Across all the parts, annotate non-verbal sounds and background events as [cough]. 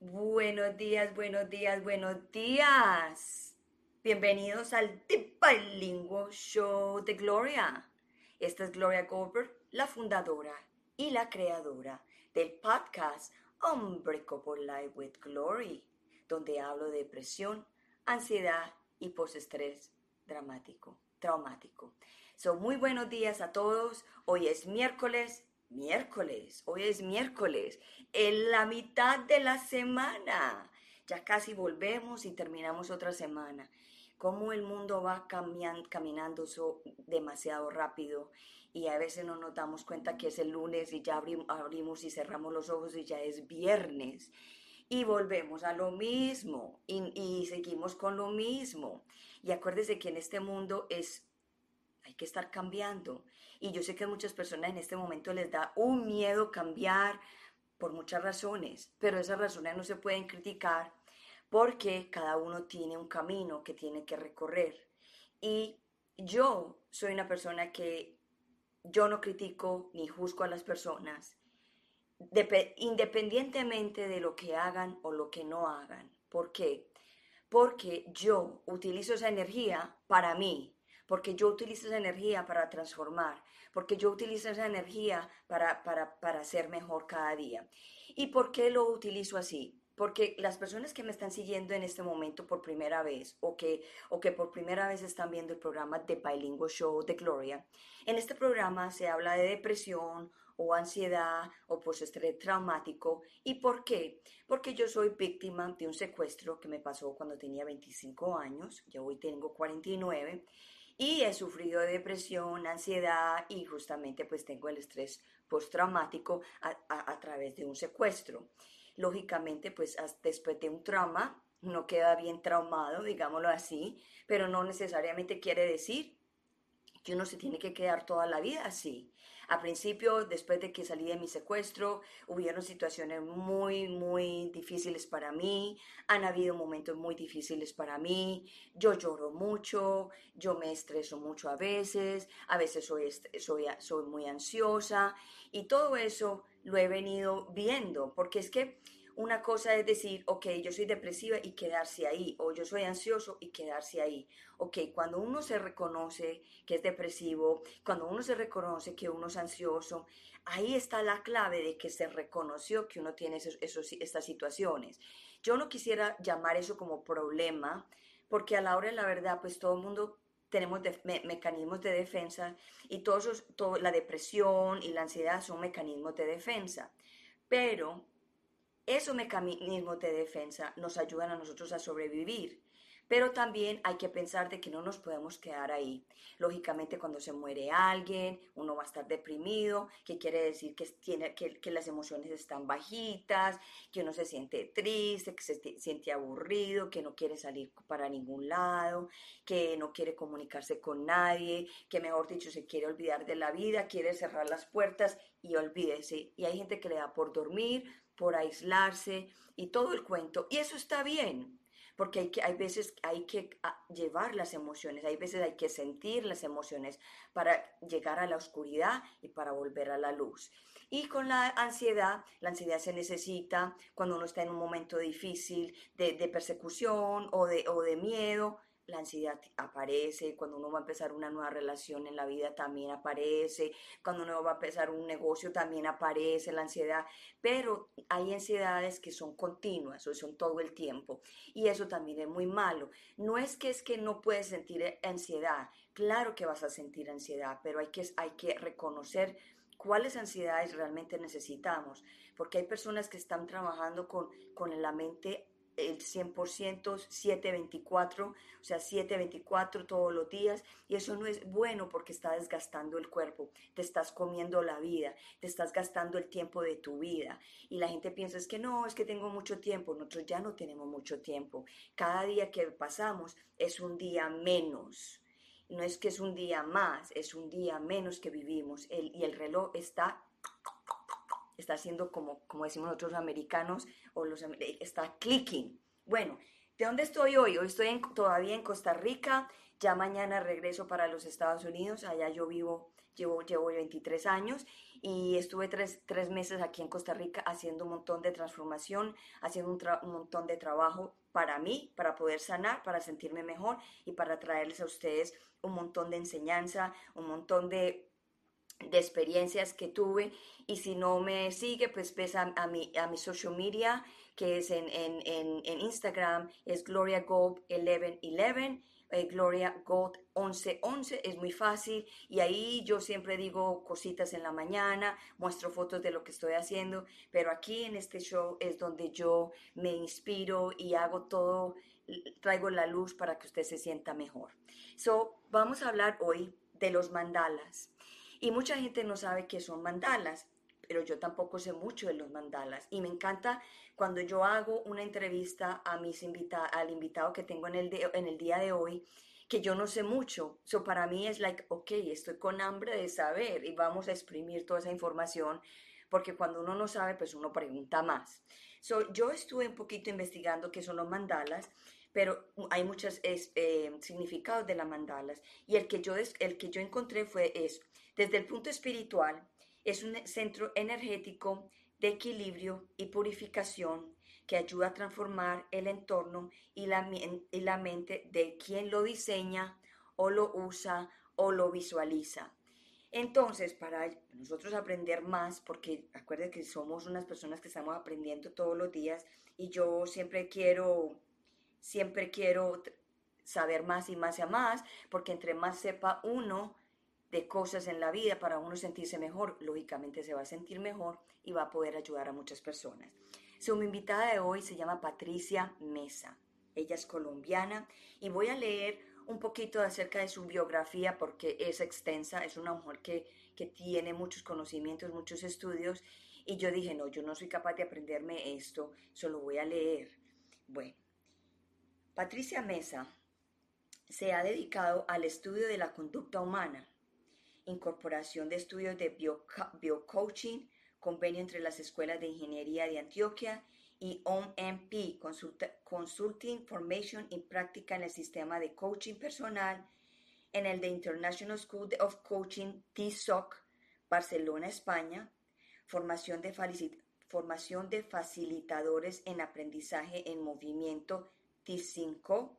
Buenos días, buenos días, buenos días. Bienvenidos al The Bilingual Show de Gloria. Esta es Gloria Goldberg, la fundadora y la creadora del podcast Unbreakable Life with Glory, donde hablo de depresión, ansiedad y postestrés dramático, traumático. So, muy buenos días a todos. Hoy es miércoles, miércoles, hoy es miércoles, en la mitad de la semana. Ya casi volvemos y terminamos otra semana. Cómo el mundo va caminando demasiado rápido y a veces no nos damos cuenta que es el lunes y ya abrimos y cerramos los ojos y ya es viernes. Y volvemos a lo mismo y, y seguimos con lo mismo. Y acuérdese que en este mundo es hay que estar cambiando. Y yo sé que a muchas personas en este momento les da un miedo cambiar por muchas razones, pero esas razones no se pueden criticar porque cada uno tiene un camino que tiene que recorrer. Y yo soy una persona que yo no critico ni juzgo a las personas, independientemente de lo que hagan o lo que no hagan. ¿Por qué? Porque yo utilizo esa energía para mí, porque yo utilizo esa energía para transformar, porque yo utilizo esa energía para, para, para ser mejor cada día. ¿Y por qué lo utilizo así? Porque las personas que me están siguiendo en este momento por primera vez o que, o que por primera vez están viendo el programa de Bilingual Show de Gloria, en este programa se habla de depresión o ansiedad o postestrés traumático. ¿Y por qué? Porque yo soy víctima de un secuestro que me pasó cuando tenía 25 años, yo hoy tengo 49 y he sufrido de depresión, ansiedad y justamente pues tengo el estrés postraumático a, a, través de un secuestro. Lógicamente pues después de un trauma uno queda bien traumado, digámoslo así, pero no necesariamente quiere decir que uno se tiene que quedar toda la vida así. A principio, después de que salí de mi secuestro, hubieron situaciones muy, muy difíciles para mí, han habido momentos muy difíciles para mí, yo lloro mucho, yo me estreso mucho a veces, a veces soy, soy, soy muy ansiosa y todo eso lo he venido viendo, porque es que una cosa es decir, ok, yo soy depresiva y quedarse ahí, o yo soy ansioso y quedarse ahí. Ok, cuando uno se reconoce que es depresivo, cuando uno se reconoce que uno es ansioso, ahí está la clave de que se reconoció que uno tiene esos, estas situaciones. Yo no quisiera llamar eso como problema, porque a la hora de la verdad, pues todo el mundo tenemos mecanismos de defensa y todos todo, la depresión y la ansiedad son mecanismos de defensa. Pero esos mecanismos de defensa nos ayudan a nosotros a sobrevivir. Pero también hay que pensar de que no nos podemos quedar ahí. Lógicamente, cuando se muere alguien, uno va a estar deprimido, que quiere decir que, tiene, que, que las emociones están bajitas, que uno se siente triste, que se siente aburrido, que no quiere salir para ningún lado, que no quiere comunicarse con nadie, que mejor dicho se quiere olvidar de la vida, quiere cerrar las puertas y olvídese. Y hay gente que le da por dormir, por aislarse y todo el cuento. Y eso está bien, porque hay, que, hay veces hay que ah, llevar las emociones, hay veces hay que sentir las emociones para llegar a la oscuridad y para volver a la luz. Y con la ansiedad, la ansiedad se necesita cuando uno está en un momento difícil de, persecución o de, o de miedo, la ansiedad aparece, cuando uno va a empezar una nueva relación en la vida también aparece, cuando uno va a empezar un negocio también aparece la ansiedad, pero hay ansiedades que son continuas o son todo el tiempo y eso también es muy malo. No es que es que no puedes sentir ansiedad, claro que vas a sentir ansiedad, pero hay que, hay que reconocer cuáles ansiedades realmente necesitamos, porque hay personas que están trabajando con, con la mente el 100%, 724, o sea, 724 todos los días, y eso no es bueno porque está desgastando el cuerpo, te estás comiendo la vida, te estás gastando el tiempo de tu vida, y la gente piensa es que no, es que tengo mucho tiempo, nosotros ya no tenemos mucho tiempo, cada día que pasamos es un día menos. No es que es un día más, es un día menos que vivimos. Y el reloj está está haciendo como, como decimos nosotros americanos, o los, está clicking. Bueno, ¿De dónde estoy hoy? Hoy estoy todavía en Costa Rica. Ya mañana regreso para los Estados Unidos. Allá yo vivo, llevo, llevo 23 años y estuve tres, meses aquí en Costa Rica haciendo un montón de transformación, haciendo un, un, montón de trabajo para mí, para poder sanar, para sentirme mejor y para traerles a ustedes un montón de enseñanza, un montón de de experiencias que tuve y si no me sigue pues ves a, mi, a mi social media que es en, en, en, Instagram es Gloria Gold 1111 eh, Gloria Gold 1111 es muy fácil y ahí yo siempre digo cositas en la mañana muestro fotos de lo que estoy haciendo pero aquí en este show es donde yo me inspiro y hago todo traigo la luz para que usted se sienta mejor. So vamos a hablar hoy de los mandalas y mucha gente no sabe qué son mandalas, pero yo tampoco sé mucho de los mandalas. Y me encanta cuando yo hago una entrevista a mis invita al invitado que tengo en el, en el día de hoy, que yo no sé mucho. So para mí es like, ok, estoy con hambre de saber y vamos a exprimir toda esa información, porque cuando uno no sabe, pues uno pregunta más. So, yo estuve un poquito investigando qué son los mandalas pero hay muchos eh, significados de las mandalas y el que yo, el que yo encontré fue eso. Desde el punto espiritual, es un centro energético de equilibrio y purificación que ayuda a transformar el entorno y la, y la mente de quien lo diseña o lo usa o lo visualiza. Entonces, para nosotros aprender más, porque acuérdense que somos unas personas que estamos aprendiendo todos los días y yo siempre quiero siempre quiero saber más y más y más, porque entre más sepa uno de cosas en la vida para uno sentirse mejor, lógicamente se va a sentir mejor y va a poder ayudar a muchas personas. Su invitada de hoy se llama Patricia Mesa. Ella es colombiana y voy a leer un poquito acerca de su biografía porque es extensa, es una mujer que, que tiene muchos conocimientos, muchos estudios y yo dije, no, yo no soy capaz de aprenderme esto, solo voy a leer. Bueno, Patricia Mesa se ha dedicado al estudio de la conducta humana, incorporación de estudios de biocoaching, convenio entre las escuelas de ingeniería de Antioquia y OMP, Consulting Formation y Práctica en el sistema de coaching personal en el The International School of Coaching, TSOC, Barcelona, España, formación de, formación de facilitadores en aprendizaje en movimiento T5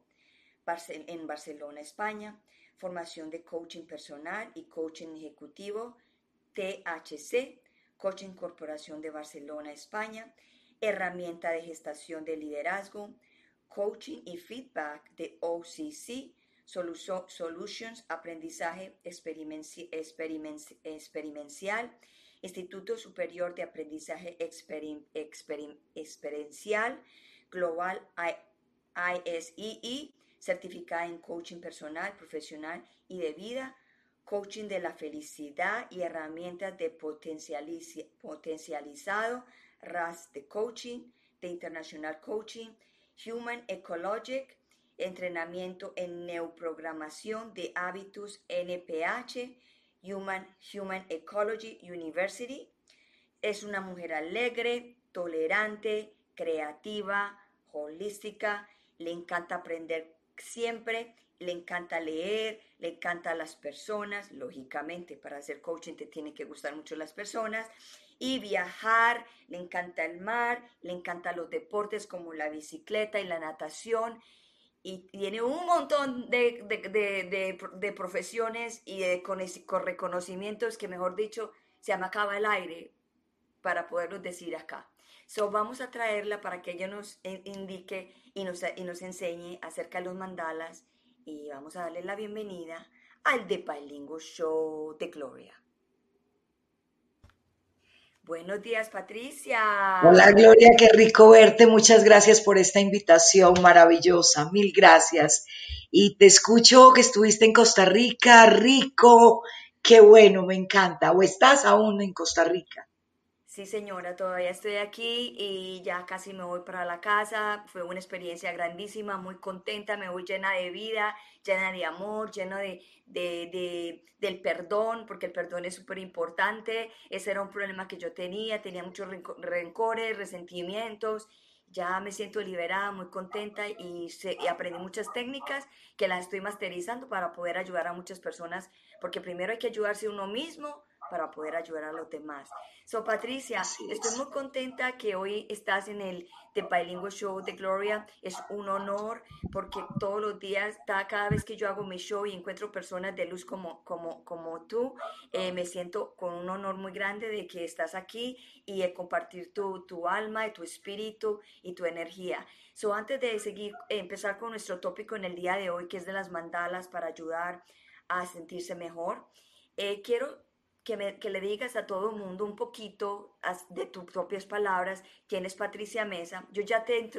en Barcelona, España, formación de coaching personal y coaching ejecutivo, THC, Coaching Corporación de Barcelona, España, herramienta de gestación de liderazgo, coaching y feedback de OCC, Solutions, aprendizaje experiencial, Instituto Superior de Aprendizaje Experiencial, Global ISEE, certificada en coaching personal, profesional y de vida, coaching de la felicidad y herramientas de potencializado, RAS de coaching, de International Coaching, Human Ecologic, entrenamiento en neoprogramación de hábitos NPH, Human, Human Ecology University. Es una mujer alegre, tolerante, creativa, holística, le encanta aprender siempre, le encanta leer, le encanta las personas, lógicamente para hacer coaching te tiene que gustar mucho las personas, y viajar, le encanta el mar, le encantan los deportes como la bicicleta y la natación, y tiene un montón de, profesiones y con, reconocimientos que, mejor dicho, se me acaba el aire para poderlos decir acá. So, vamos a traerla para que ella nos indique y nos, y nos enseñe acerca de los mandalas y vamos a darle la bienvenida al The Bilingual Show de Gloria. Buenos días, Patricia. Hola, Gloria, qué rico verte. Muchas gracias por esta invitación maravillosa. Mil gracias. Y te escucho que estuviste en Costa Rica, rico. Qué bueno, me encanta. ¿O estás aún en Costa Rica? Sí, señora, todavía estoy aquí y ya casi me voy para la casa. Fue una experiencia grandísima, muy contenta, me voy llena de vida, llena de amor, llena de, de, del perdón, porque el perdón es súper importante. Ese era un problema que yo tenía, tenía muchos rencores, resentimientos ya me siento liberada, muy contenta y, y, aprendí muchas técnicas que las estoy masterizando para poder ayudar a muchas personas, porque primero hay que ayudarse uno mismo para poder ayudar a los demás. So, Patricia, estoy muy contenta que hoy estás en el The Bilingual Show de Gloria. Es un honor porque todos los días, cada vez que yo hago mi show y encuentro personas de luz como, como, como tú, eh, me siento con un honor muy grande de que estás aquí y de compartir tu, tu alma, y tu espíritu y tu energía. So, antes de seguir, empezar con nuestro tópico en el día de hoy, que es de las mandalas para ayudar a sentirse mejor, eh, quiero que, le digas a todo el mundo un poquito de tus propias palabras quién es Patricia Mesa. Yo ya te,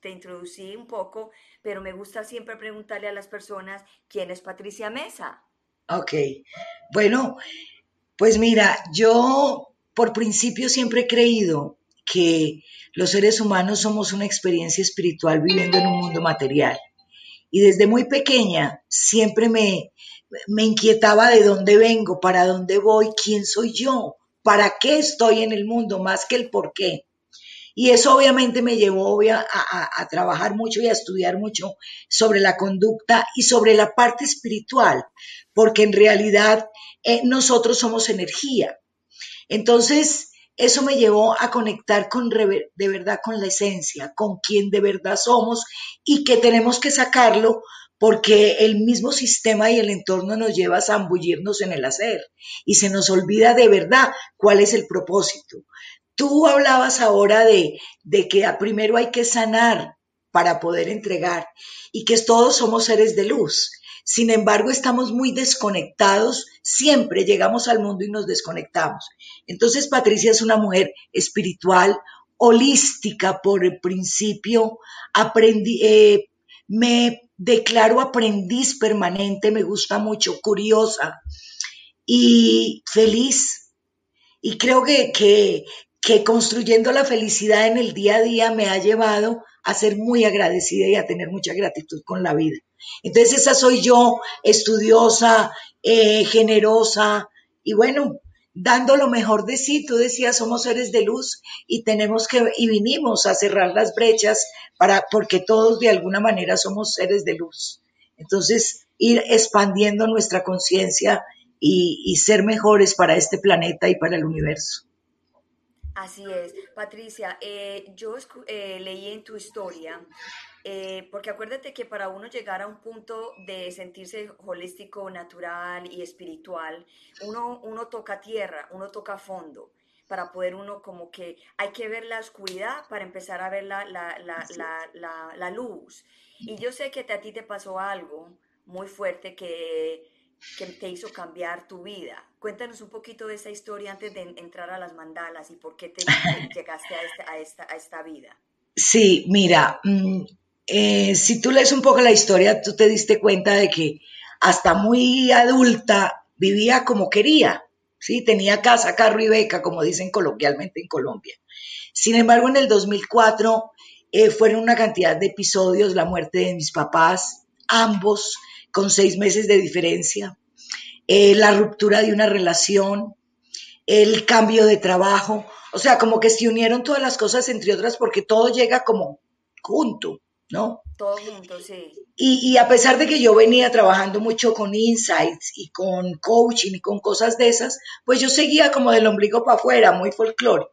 te introducí un poco, pero me gusta siempre preguntarle a las personas quién es Patricia Mesa. Ok, bueno, pues mira, yo por principio siempre he creído que los seres humanos somos una experiencia espiritual viviendo en un mundo material. Y desde muy pequeña siempre me, me inquietaba de dónde vengo, para dónde voy, quién soy yo, para qué estoy en el mundo, más que el por qué. Y eso obviamente me llevó a, trabajar mucho y a estudiar mucho sobre la conducta y sobre la parte espiritual, porque en realidad eh, nosotros somos energía. Entonces, eso me llevó a conectar con de verdad con la esencia, con quien de verdad somos y que tenemos que sacarlo porque el mismo sistema y el entorno nos lleva a zambullirnos en el hacer y se nos olvida de verdad cuál es el propósito. Tú hablabas ahora de, de que primero hay que sanar para poder entregar y que todos somos seres de luz. Sin embargo, estamos muy desconectados, siempre llegamos al mundo y nos desconectamos. Entonces, Patricia es una mujer espiritual, holística por el principio, aprendí, eh, me declaro aprendiz permanente, me gusta mucho, curiosa y feliz. Y creo que, que, construyendo la felicidad en el día a día me ha llevado a ser muy agradecida y a tener mucha gratitud con la vida. Entonces esa soy yo, estudiosa, eh, generosa y bueno, dando lo mejor de sí. Tú decías, somos seres de luz y tenemos que, y vinimos a cerrar las brechas para, porque todos de alguna manera somos seres de luz. Entonces, ir expandiendo nuestra conciencia y, ser mejores para este planeta y para el universo. Así es. Patricia, eh, yo eh, leí en tu historia eh, porque acuérdate que para uno llegar a un punto de sentirse holístico, natural y espiritual, uno, uno toca tierra, uno toca fondo para poder uno como que hay que ver la oscuridad para empezar a ver la, la, la, la luz. Y yo sé que a ti te pasó algo muy fuerte que, que te hizo cambiar tu vida. Cuéntanos un poquito de esa historia antes de entrar a las mandalas y por qué te [laughs] llegaste a esta, a esta, a esta vida. Sí, mira, mm, eh, si tú lees un poco la historia, tú te diste cuenta de que hasta muy adulta vivía como quería, ¿sí? Tenía casa, carro y beca, como dicen coloquialmente en Colombia. Sin embargo, en el 2004 eh, fueron una cantidad de episodios, la muerte de mis papás, ambos con seis meses de diferencia, eh, la ruptura de una relación, el cambio de trabajo, o sea, como que se unieron todas las cosas, entre otras, porque todo llega como junto. ¿No? Todo junto, sí. Y, a pesar de que yo venía trabajando mucho con insights y con coaching y con cosas de esas, pues yo seguía como del ombligo para afuera, muy folclórica.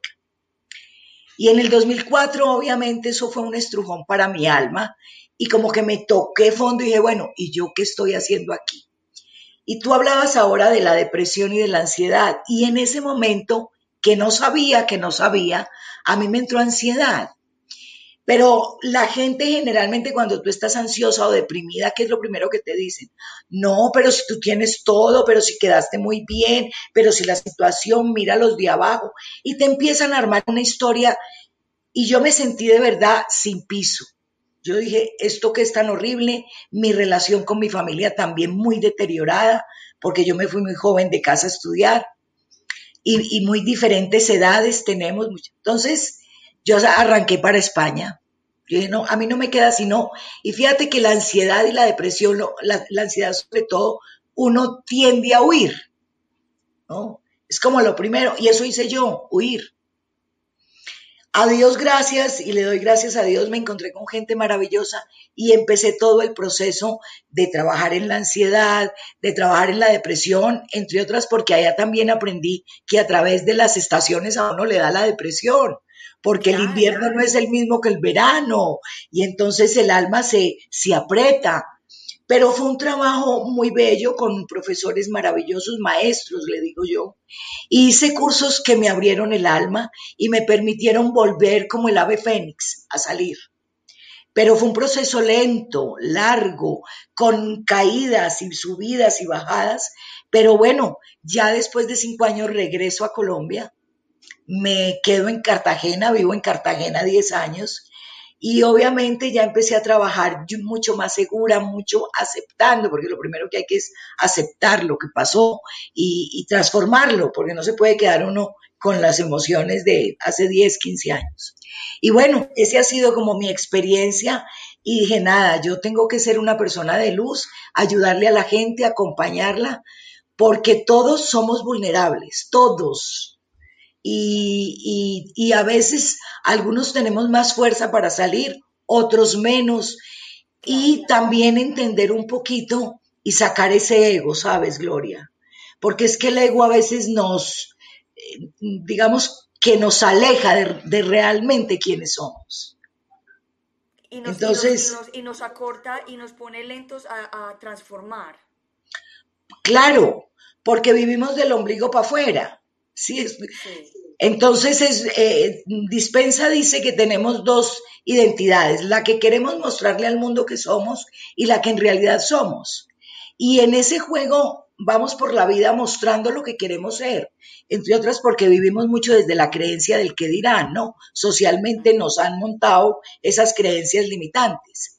Y en el 2004, obviamente, eso fue un estrujón para mi alma y como que me toqué fondo y dije, bueno, ¿y yo qué estoy haciendo aquí? Y tú hablabas ahora de la depresión y de la ansiedad. Y en ese momento, que no sabía, que no sabía, a mí me entró ansiedad. Pero la gente generalmente cuando tú estás ansiosa o deprimida, ¿qué es lo primero que te dicen? No, pero si tú tienes todo, pero si quedaste muy bien, pero si la situación, mira los de abajo. Y te empiezan a armar una historia y yo me sentí de verdad sin piso. Yo dije, esto que es tan horrible, mi relación con mi familia también muy deteriorada, porque yo me fui muy joven de casa a estudiar y, y muy diferentes edades tenemos. Entonces, yo arranqué para España no, a mí no me queda sino, y fíjate que la ansiedad y la depresión, la, ansiedad sobre todo, uno tiende a huir, ¿no? Es como lo primero, y eso hice yo, huir. a Dios gracias y le doy gracias a Dios, me encontré con gente maravillosa y empecé todo el proceso de trabajar en la ansiedad, de trabajar en la depresión, entre otras porque allá también aprendí que a través de las estaciones a uno le da la depresión, porque el invierno no es el mismo que el verano y entonces el alma se, se aprieta. Pero fue un trabajo muy bello con profesores maravillosos, maestros, le digo yo. hice cursos que me abrieron el alma y me permitieron volver como el ave fénix a salir. Pero fue un proceso lento, largo, con caídas y subidas y bajadas. Pero bueno, ya después de cinco años regreso a Colombia, me quedo en Cartagena, vivo en Cartagena 10 años y obviamente ya empecé a trabajar mucho más segura, mucho aceptando, porque lo primero que hay que es aceptar lo que pasó y, transformarlo, porque no se puede quedar uno con las emociones de hace 10, 15 años. Y bueno, ese ha sido como mi experiencia y dije, nada, yo tengo que ser una persona de luz, ayudarle a la gente, acompañarla, porque todos somos vulnerables, todos, y, a veces algunos tenemos más fuerza para salir, otros menos, y también entender un poquito y sacar ese ego, ¿sabes, Gloria? Porque es que el ego a veces nos, eh, digamos, que nos aleja de, realmente quiénes somos. Y nos, Entonces, y nos, acorta y nos pone lentos a, transformar. Claro, porque vivimos del ombligo para afuera. Sí, Entonces, es, eh, Dispensa dice que tenemos dos identidades, la que queremos mostrarle al mundo que somos y la que en realidad somos. Y en ese juego vamos por la vida mostrando lo que queremos ser, entre otras porque vivimos mucho desde la creencia del que dirán, ¿no? Socialmente nos han montado esas creencias limitantes.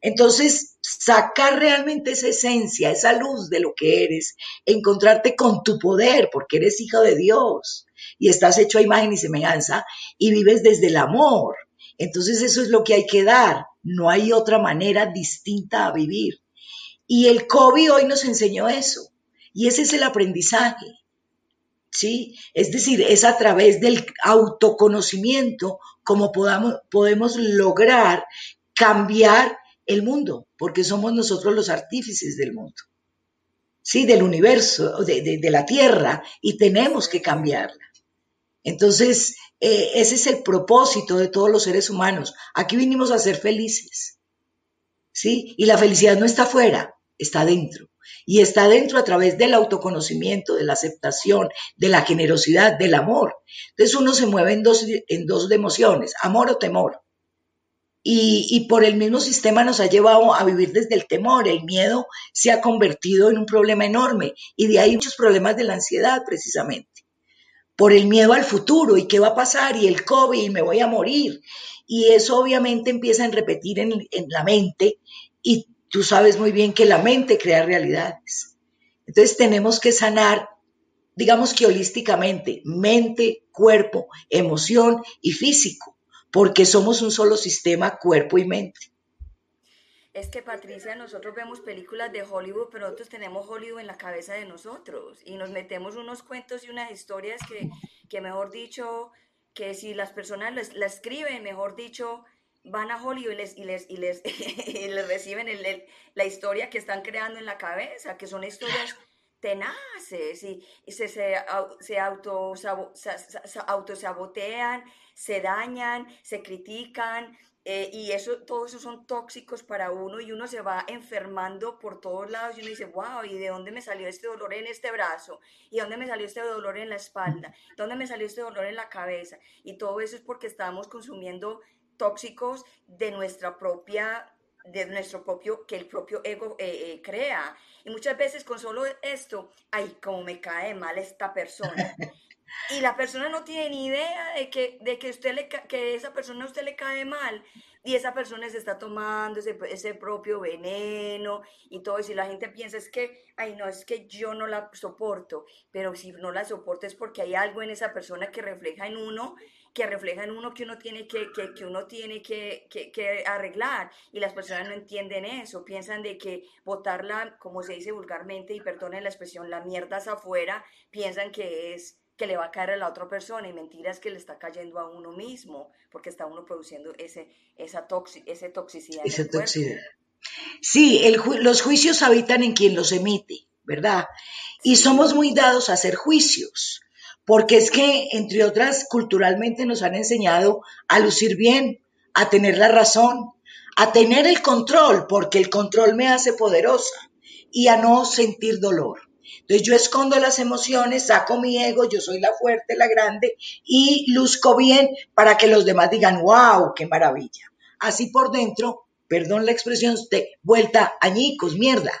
Entonces, sacar realmente esa esencia, esa luz de lo que eres, encontrarte con tu poder, porque eres hijo de Dios y estás hecho a imagen y semejanza y vives desde el amor. Entonces eso es lo que hay que dar. No hay otra manera distinta a vivir. Y el COVID hoy nos enseñó eso. Y ese es el aprendizaje. ¿Sí? Es decir, es a través del autoconocimiento como podamos, podemos lograr cambiar el mundo, porque somos nosotros los artífices del mundo, ¿sí? Del universo, de, la Tierra, y tenemos que cambiarla. Entonces, eh, ese es el propósito de todos los seres humanos. Aquí vinimos a ser felices, ¿sí? Y la felicidad no está afuera, está dentro. Y está dentro a través del autoconocimiento, de la aceptación, de la generosidad, del amor. Entonces uno se mueve en dos, en dos emociones, amor o temor. Y, por el mismo sistema nos ha llevado a vivir desde el temor. El miedo se ha convertido en un problema enorme y de ahí muchos problemas de la ansiedad precisamente. Por el miedo al futuro y qué va a pasar y el COVID y me voy a morir. Y eso obviamente empieza a repetir en, en la mente y tú sabes muy bien que la mente crea realidades. Entonces tenemos que sanar, digamos que holísticamente, mente, cuerpo, emoción y físico porque somos un solo sistema, cuerpo y mente. Es que Patricia, nosotros vemos películas de Hollywood, pero nosotros tenemos Hollywood en la cabeza de nosotros y nos metemos unos cuentos y unas historias que, que mejor dicho, que si las personas la escriben, mejor dicho, van a Hollywood y les, y les, y les, [laughs] reciben la historia que están creando en la cabeza, que son historias tenaces y, se, se, se auto, autosabotean, se dañan, se critican. Eh, y eso, todo eso son tóxicos para uno y uno se va enfermando por todos lados y uno dice, wow, ¿y de dónde me salió este dolor en este brazo? ¿Y de dónde me salió este dolor en la espalda? ¿Dónde me salió este dolor en la cabeza? Y todo eso es porque estamos consumiendo tóxicos de nuestra propia de nuestro propio, que el propio ego eh, eh, crea. Y muchas veces con solo esto, ay, como me cae mal esta persona. Y la persona no tiene ni idea de que, de que, usted le, que esa persona a usted le cae mal. Y esa persona se está tomando ese, ese propio veneno y todo. Y la gente piensa, es que, ay, no, es que yo no la soporto. Pero si no la soporto es porque hay algo en esa persona que refleja en uno que refleja en uno que uno tiene que, que, que uno tiene que, que, arreglar y las personas no entienden eso, piensan de que botarla, como se dice vulgarmente, y perdonen la expresión, la mierda afuera, piensan que es que le va a caer a la otra persona y mentiras que le está cayendo a uno mismo porque está uno produciendo ese, esa ese toxicidad. Esa toxicidad. Sí, los juicios habitan en quien los emite, ¿verdad? Y somos muy dados a hacer juicios, porque es que, entre otras, culturalmente nos han enseñado a lucir bien, a tener la razón, a tener el control, porque el control me hace poderosa, y a no sentir dolor. Entonces yo escondo las emociones, saco mi ego, yo soy la fuerte, la grande y luzco bien para que los demás digan, wow, qué maravilla. Así por dentro, perdón la expresión, de vuelta añicos, mierda.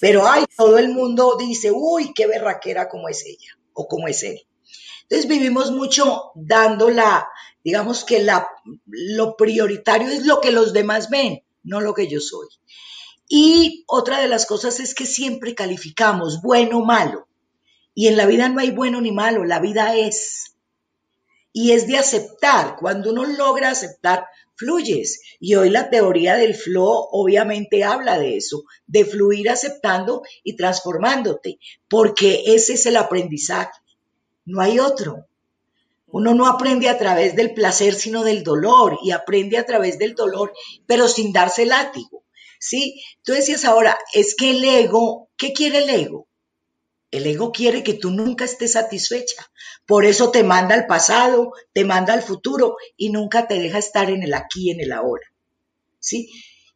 Pero ay, todo el mundo dice, uy, qué berraquera como es ella o como es él. Entonces vivimos mucho dando la, digamos que la, lo prioritario es lo que los demás ven, no lo que yo soy. Y otra de las cosas es que siempre calificamos bueno o malo. Y en la vida no hay bueno ni malo, la vida es. Y es de aceptar. Cuando uno logra aceptar, fluyes. Y hoy la teoría del flow obviamente habla de eso, de fluir aceptando y transformándote, porque ese es el aprendizaje. No hay otro. Uno no aprende a través del placer, sino del dolor, y aprende a través del dolor, pero sin darse látigo. ¿sí? Tú decías ahora, es que el ego, ¿qué quiere el ego? El ego quiere que tú nunca estés satisfecha. Por eso te manda al pasado, te manda al futuro y nunca te deja estar en el aquí, en el ahora. ¿Sí?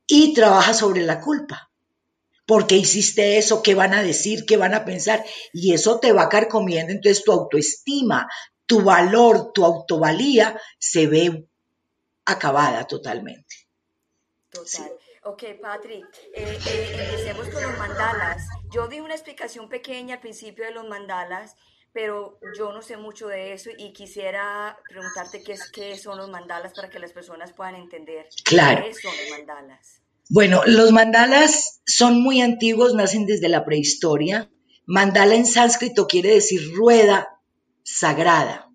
Y trabaja sobre la culpa. ¿Por qué hiciste eso? ¿Qué van a decir? ¿Qué van a pensar? Y eso te va a carcomiendo. Entonces tu autoestima, tu valor, tu autovalía se ve acabada totalmente. Total. Ok, Patrick, eh, eh, empecemos con los mandalas. Yo di una explicación pequeña al principio de los mandalas, pero yo no sé mucho de eso y quisiera preguntarte qué, es, qué son los mandalas para que las personas puedan entender claro. qué son los mandalas. Bueno, los mandalas son muy antiguos, nacen desde la prehistoria. Mandala en sánscrito quiere decir rueda sagrada.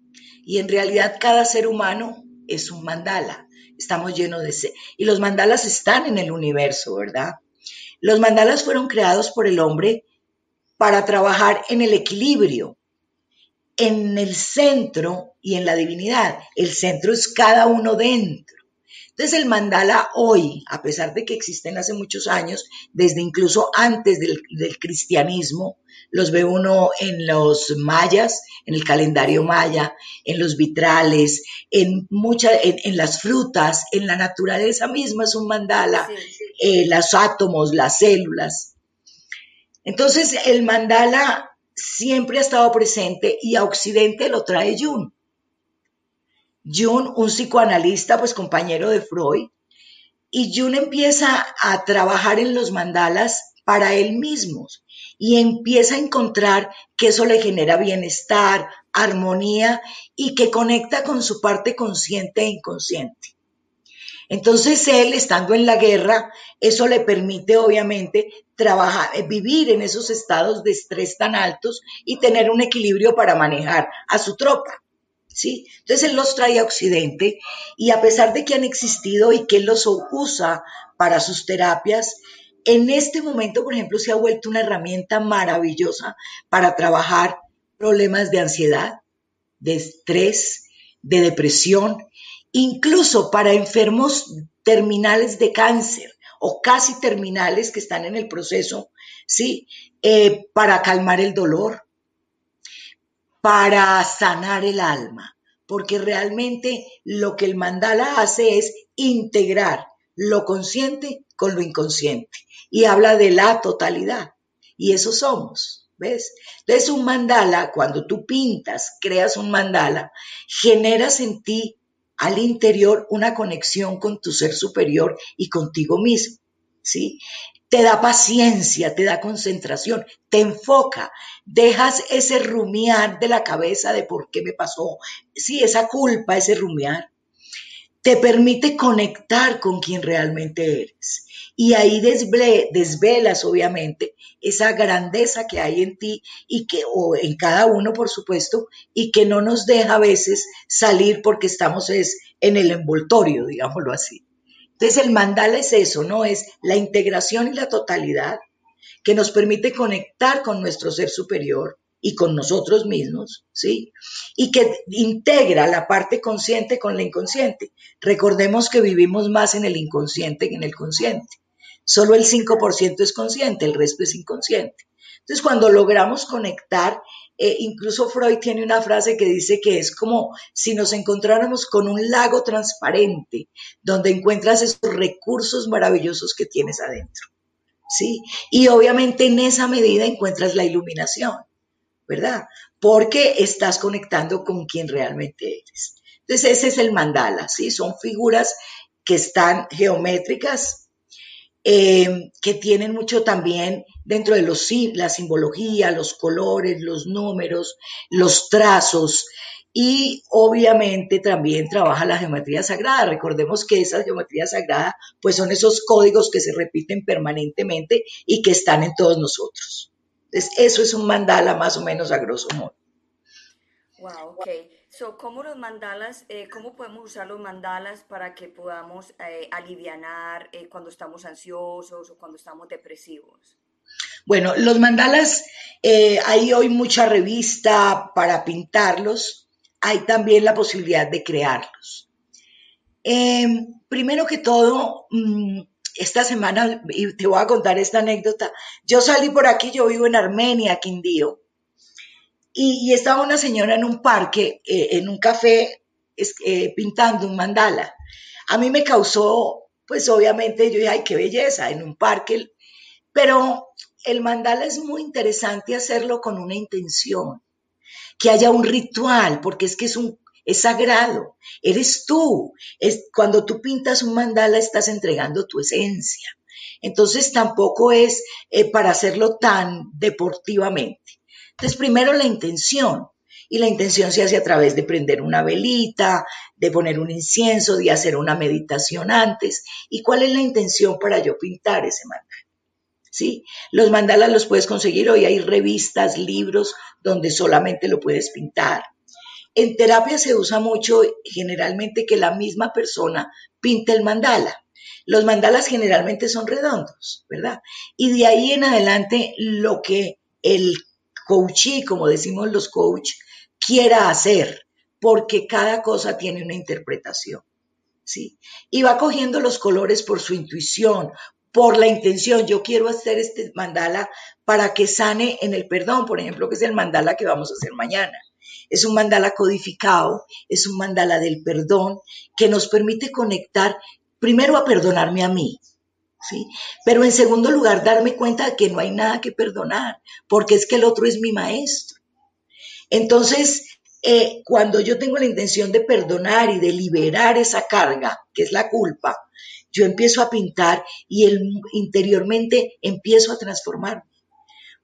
Y en realidad cada ser humano es un mandala estamos llenos de... Y los mandalas están en el universo, ¿verdad? Los mandalas fueron creados por el hombre para trabajar en el equilibrio, en el centro y en la divinidad. El centro es cada uno dentro. Entonces el mandala hoy, a pesar de que existen hace muchos años, desde incluso antes del, cristianismo, los ve uno en los mayas, en el calendario maya, en los vitrales, en, muchas, en, las frutas, en la naturaleza misma es un mandala, eh, los átomos, las células. Entonces el mandala siempre ha estado presente y a Occidente lo trae Jung. Jung, un psicoanalista, pues compañero de Freud, y Jung empieza a trabajar en los mandalas para él mismo y empieza a encontrar que eso le genera bienestar, armonía y que conecta con su parte consciente e inconsciente. Entonces él, estando en la guerra, eso le permite obviamente trabajar, eh, vivir en esos estados de estrés tan altos y tener un equilibrio para manejar a su tropa. ¿sí? Entonces él los trae a Occidente y a pesar de que han existido y que él los usa para sus terapias, en este momento, por ejemplo, se ha vuelto una herramienta maravillosa para trabajar problemas de ansiedad, de estrés, de depresión, incluso para enfermos terminales de cáncer o casi terminales que están en el proceso, ¿sí? Eh, para calmar el dolor, para sanar el alma, porque realmente lo que el mandala hace es integrar lo consciente con lo inconsciente y habla de la totalidad. Y eso somos, ¿ves? Entonces un mandala, cuando tú pintas, creas un mandala, generas en ti al interior una conexión con tu ser superior y contigo mismo, ¿sí? te da paciencia, te da concentración, te enfoca, dejas ese rumiar de la cabeza de por qué me pasó, sí, esa culpa, ese rumiar, te permite conectar con quien realmente eres. Y ahí desvelas, obviamente, esa grandeza que hay en ti y que, o en cada uno, por supuesto, y que no nos deja a veces salir porque estamos es, en el envoltorio, digámoslo así. Entonces el mandala es eso, ¿no? Es la integración y la totalidad que nos permite conectar con nuestro ser superior y con nosotros mismos, ¿sí? Y que integra la parte consciente con la inconsciente. Recordemos que vivimos más en el inconsciente que en el consciente. Solo el 5% es consciente, el resto es inconsciente. Entonces, cuando logramos conectar, eh, incluso Freud tiene una frase que dice que es como si nos encontráramos con un lago transparente, donde encuentras esos recursos maravillosos que tienes adentro. ¿Sí? Y obviamente en esa medida encuentras la iluminación. ¿verdad? Porque estás conectando con quien realmente eres. Entonces ese es el mandala, ¿sí? Son figuras que están geométricas, eh, que tienen mucho también dentro de los, la simbología, los colores, los números, los trazos y obviamente también trabaja la geometría sagrada. Recordemos que esa geometría sagrada pues son esos códigos que se repiten permanentemente y que están en todos nosotros. Entonces, eso es un mandala más o menos a grosso modo. Wow, ok. So, ¿cómo los mandalas, eh, cómo podemos usar los mandalas para que podamos eh, aliviar eh, cuando estamos ansiosos o cuando estamos depresivos? Bueno, los mandalas, eh, hay hoy mucha revista para pintarlos, hay también la posibilidad de crearlos. primero que todo, mm, esta semana, y te voy a contar esta anécdota, yo salí por aquí, yo vivo en Armenia, Quindío, y, estaba una señora en un parque, eh, en un café, eh, pintando un mandala. A mí me causó, pues obviamente yo dije, ay, qué belleza, en un parque, pero el mandala es muy interesante hacerlo con una intención, que haya un ritual, porque es que es un es sagrado, eres tú. Cuando tú pintas un mandala estás entregando tu esencia. Entonces tampoco es eh, para hacerlo tan deportivamente. Entonces primero la intención. Y la intención se hace a través de prender una velita, de poner un incienso, de hacer una meditación antes. ¿Y cuál es la intención para yo pintar ese mandala? ¿Sí? Los mandalas los puedes conseguir hoy, hay revistas, libros donde solamente lo puedes pintar. En terapia se usa mucho generalmente que la misma persona pinte el mandala. Los mandalas generalmente son redondos, ¿verdad? Y de ahí en adelante lo que el coachí, como decimos los coach, quiera hacer, porque cada cosa tiene una interpretación. ¿Sí? Y va cogiendo los colores por su intuición, por la intención. Yo quiero hacer este mandala para que sane en el perdón, por ejemplo, que es el mandala que vamos a hacer mañana. Es un mandala codificado, es un mandala del perdón que nos permite conectar primero a perdonarme a mí, Pero en segundo lugar, darme cuenta de que no hay nada que perdonar, porque es que el otro es mi maestro. Entonces, eh, cuando yo tengo la intención de perdonar y de liberar esa carga, que es la culpa, yo empiezo a pintar y interiormente empiezo a transformarme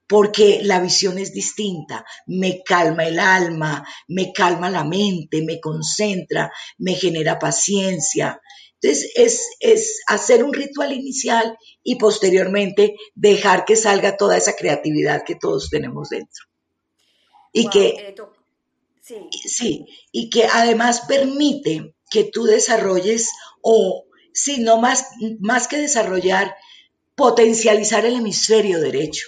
porque la visión es distinta, me calma el alma, me calma la mente, me concentra, me genera paciencia. Entonces es, es hacer un ritual inicial y posteriormente dejar que salga toda esa creatividad que todos tenemos dentro. Y que, eh, sí. sí, y que además permite que tú desarrolles o, si no más, más que desarrollar, potencializar el hemisferio derecho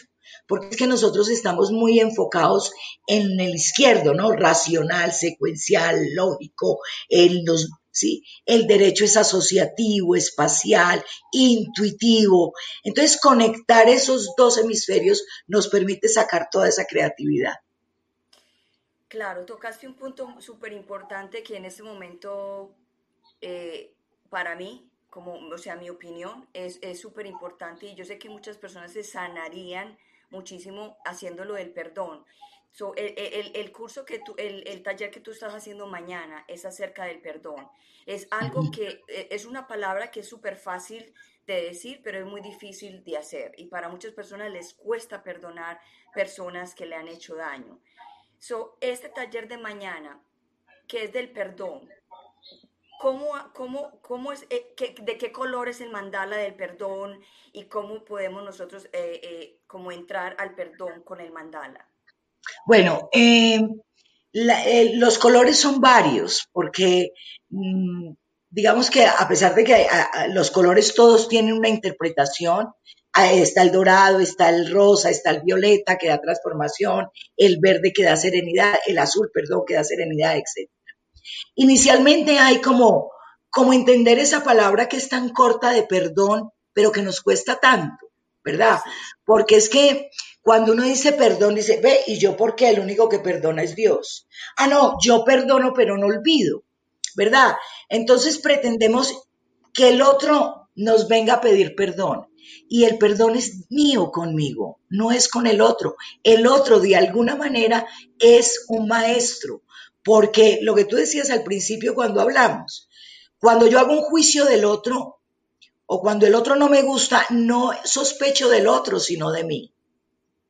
porque es que nosotros estamos muy enfocados en el izquierdo, ¿no? Racional, secuencial, lógico, el, ¿sí? el derecho es asociativo, espacial, intuitivo. Entonces, conectar esos dos hemisferios nos permite sacar toda esa creatividad. Claro, tocaste un punto súper importante que en este momento, eh, para mí, como, o sea, mi opinión, es súper importante y yo sé que muchas personas se sanarían muchísimo haciéndolo del perdón. So, el, curso que tú, el, taller que tú estás haciendo mañana es acerca del perdón. Es algo que e, es una palabra que es súper fácil de decir, pero es muy difícil de hacer. Y para muchas personas les cuesta perdonar personas que le han hecho daño. So, este taller de mañana, que es del perdón, ¿Cómo, cómo, cómo es, eh, ¿De qué color es el mandala del perdón y cómo podemos nosotros eh, eh, como entrar al perdón con el mandala? Bueno, los colores son varios porque mm, digamos que a pesar de que los colores todos tienen una interpretación, está el dorado, está el rosa, está el violeta que da transformación, el verde que da serenidad, el azul, perdón, que da serenidad, etc. Inicialmente hay como, como entender esa palabra que es tan corta de perdón, pero que nos cuesta tanto, ¿verdad? Porque es que cuando uno dice perdón, dice, ve, ¿y yo por qué? El único que perdona es Dios. Ah, no, yo perdono, pero no olvido, ¿verdad? Entonces pretendemos que el otro nos venga a pedir perdón. Y el perdón es mío conmigo, no es con el otro. El otro de alguna manera es un maestro, porque lo que tú decías al principio cuando hablamos, cuando yo hago un juicio del otro o cuando el otro no me gusta, no sospecho del otro, sino de mí.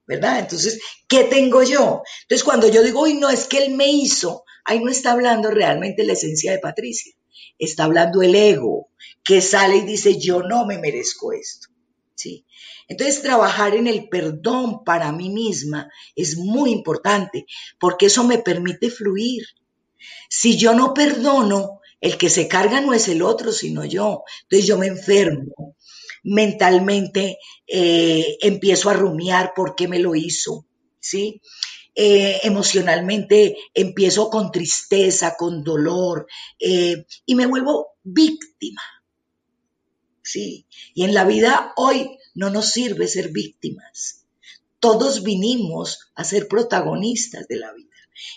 ¿Verdad? Entonces, ¿qué tengo yo? Entonces, cuando yo digo, uy, no, es que él me hizo, ahí no está hablando realmente la esencia de Patricia. Está hablando el ego, que sale y dice, yo no me merezco esto. ¿Sí? Entonces, trabajar en el perdón para mí misma es muy importante, porque eso me permite fluir. Si yo no perdono, el que se carga no es el otro, sino yo. Entonces yo me enfermo, mentalmente eh, empiezo a rumiar por qué me lo hizo, ¿sí? Eh, emocionalmente empiezo con tristeza, con dolor, eh, y me vuelvo víctima, ¿sí? Y en la vida hoy no nos sirve ser víctimas. Todos vinimos a ser protagonistas de la vida.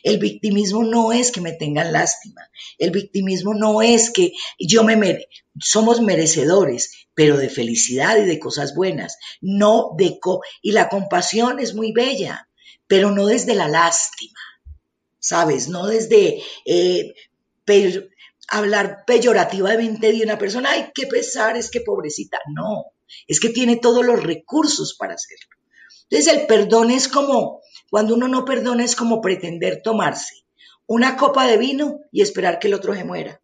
El victimismo no es que me tengan lástima. El victimismo no es que yo me mere somos merecedores, pero de felicidad y de cosas buenas, no de co y la compasión es muy bella, pero no desde la lástima, ¿sabes? No desde eh, hablar peyorativamente de una persona, ay, qué pesar, es que pobrecita, no, es que tiene todos los recursos para hacerlo. Entonces el perdón es como cuando uno no perdona es como pretender tomarse una copa de vino y esperar que el otro se muera.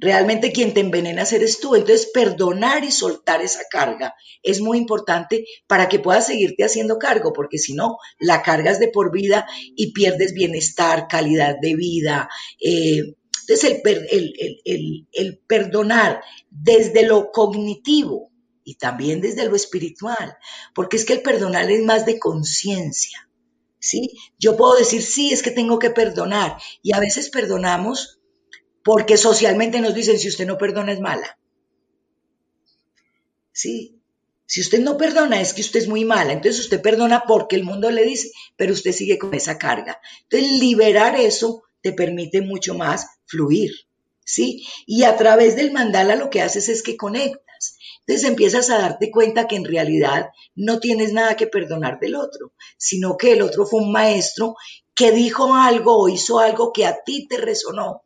Realmente quien te envenena eres tú. Entonces, perdonar y soltar esa carga es muy importante para que puedas seguirte haciendo cargo, porque si no, la cargas de por vida y pierdes bienestar, calidad de vida. Eh, entonces, el perdonar desde lo cognitivo y también desde lo espiritual, porque es que el perdonar es más de conciencia. ¿Sí? Yo puedo decir, sí, es que tengo que perdonar. Y a veces perdonamos porque socialmente nos dicen, si usted no perdona es mala. ¿Sí? Si usted no perdona es que usted es muy mala. Entonces usted perdona porque el mundo le dice, pero usted sigue con esa carga. Entonces liberar eso te permite mucho más fluir. ¿Sí? Y a través del mandala lo que haces es que conecta. Entonces empiezas a darte cuenta que en realidad no tienes nada que perdonar del otro, sino que el otro fue un maestro que dijo algo o hizo algo que a ti te resonó.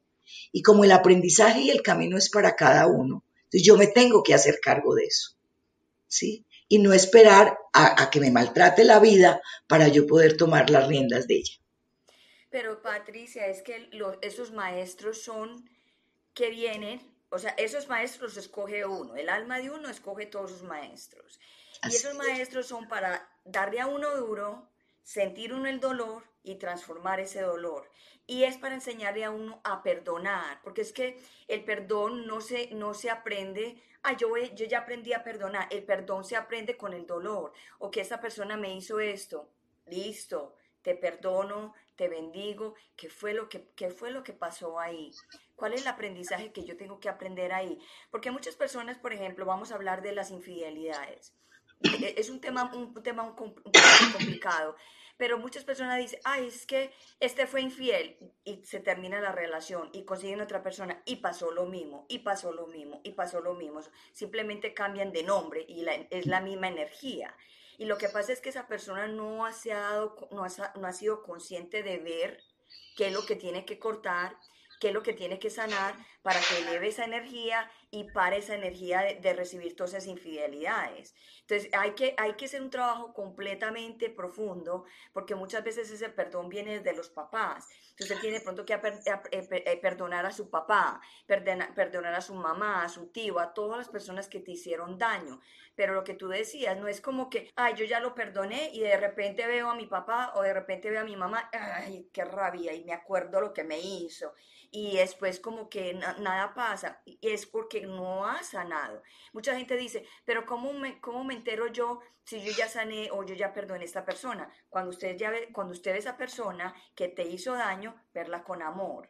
Y como el aprendizaje y el camino es para cada uno, entonces yo me tengo que hacer cargo de eso. ¿Sí? Y no esperar a, que me maltrate la vida para yo poder tomar las riendas de ella. Pero Patricia, es que esos maestros son que vienen o sea, esos maestros escoge uno, el alma de uno escoge todos sus maestros. y esos maestros son para darle a uno duro, sentir uno el dolor y transformar ese dolor. Y es para enseñarle a uno a perdonar, porque es que el perdón no se, no se aprende, ah, yo, yo ya aprendí a perdonar, el perdón se aprende con el dolor, o que esta persona me hizo esto, listo, te perdono, te bendigo, ¿qué fue lo que, qué fue lo que pasó ahí? ¿Cuál es el aprendizaje que yo tengo que aprender ahí? Porque muchas personas, por ejemplo, vamos a hablar de las infidelidades. E, es un tema un, tema un, complicado, pero muchas personas dicen, ay, es que este fue infiel y se termina la relación y consiguen otra persona y pasó lo mismo, y pasó lo mismo, y pasó lo mismo. Simplemente cambian de nombre y es la misma energía. Y lo que pasa es que esa persona no ha, no no ha sido consciente de ver qué es lo que tiene que cortar qué es lo que tiene que sanar para que eleve esa energía y pare esa energía de, recibir todas esas infidelidades. Entonces hay que, hay que hacer un trabajo completamente profundo porque muchas veces ese perdón viene de los papás. Entonces tiene de pronto que eh, perdonar a su papá, perdonar a su mamá, a su tío, a todas las personas que te hicieron daño. Pero lo que tú decías no es como que, ay, yo ya lo perdoné y de repente veo a mi papá o de repente veo a mi mamá, ay, qué rabia y me acuerdo lo que me hizo y después como que nada pasa. Y es porque no has sanado. Mucha gente dice, pero ¿cómo me, cómo me entero yo si yo ya sané o yo ya perdoné a esta persona? Cuando usted, ya ve, cuando usted a esa persona que te hizo daño, verla con amor,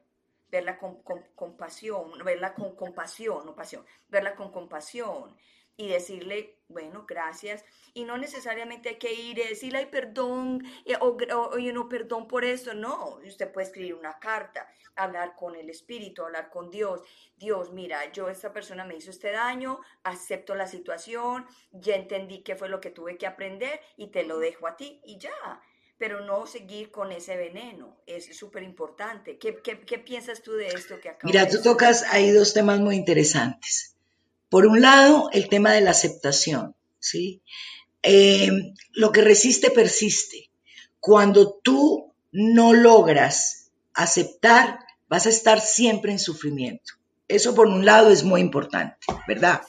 verla con compasión, verla con compasión, no pasión, verla con compasión y decirle, bueno, gracias. Y no necesariamente hay que ir y decirle, ay, perdón, eh, o, oye, no, perdón por esto. No, usted puede escribir una carta, hablar con el Espíritu, hablar con Dios. Dios, mira, yo, esta persona me hizo este daño, acepto la situación, ya entendí qué fue lo que tuve que aprender y te lo dejo a ti y ya. Pero no seguir con ese veneno, es súper importante. ¿Qué, ¿Qué, piensas tú de esto que acabo Mira, tú tocas ahí dos temas muy interesantes. Por un lado, el tema de la aceptación, ¿sí? Eh, lo que resiste persiste. Cuando tú no logras aceptar, vas a estar siempre en sufrimiento. Eso por un lado es muy importante, ¿verdad?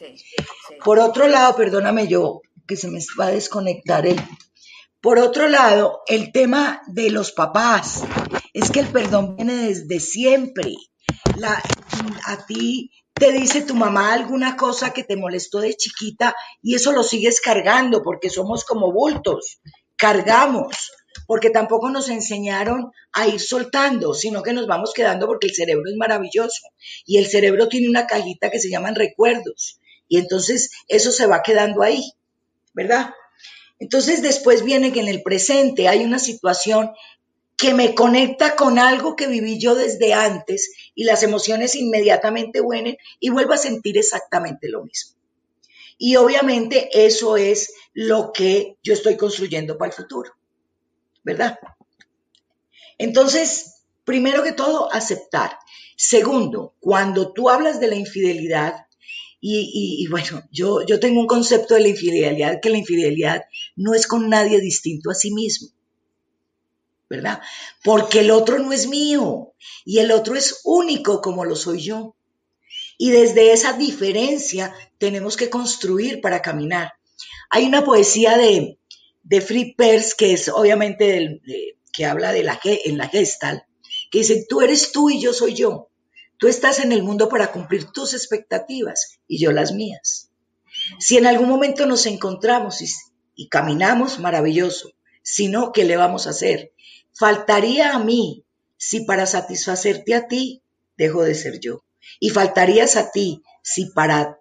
Por otro lado, perdóname yo, que se me va a desconectar el... Por otro lado, el tema de los papás, es que el perdón viene desde siempre. La, a ti te dice tu mamá alguna cosa que te molestó de chiquita y eso lo sigues cargando porque somos como bultos, cargamos, porque tampoco nos enseñaron a ir soltando, sino que nos vamos quedando porque el cerebro es maravilloso y el cerebro tiene una cajita que se llaman recuerdos y entonces eso se va quedando ahí, ¿verdad? Entonces después viene que en el presente hay una situación que me conecta con algo que viví yo desde antes y las emociones inmediatamente vuelven y vuelvo a sentir exactamente lo mismo. Y obviamente eso es lo que yo estoy construyendo para el futuro, ¿verdad? Entonces, primero que todo, aceptar. Segundo, cuando tú hablas de la infidelidad, y, y, bueno, yo, yo tengo un concepto de la infidelidad, que la infidelidad no es con nadie distinto a sí mismo. ¿Verdad? Porque el otro no es mío y el otro es único como lo soy yo. Y desde esa diferencia tenemos que construir para caminar. Hay una poesía de, de Free Pers, que es obviamente que habla de la, en la Gestal, que dice, tú eres tú y yo soy yo. Tú estás en el mundo para cumplir tus expectativas y yo las mías. Si en algún momento nos encontramos y, y caminamos, maravilloso. Si no, ¿qué le vamos a hacer? Faltaría a mí si para satisfacerte a ti dejo de ser yo. Y faltarías a ti si para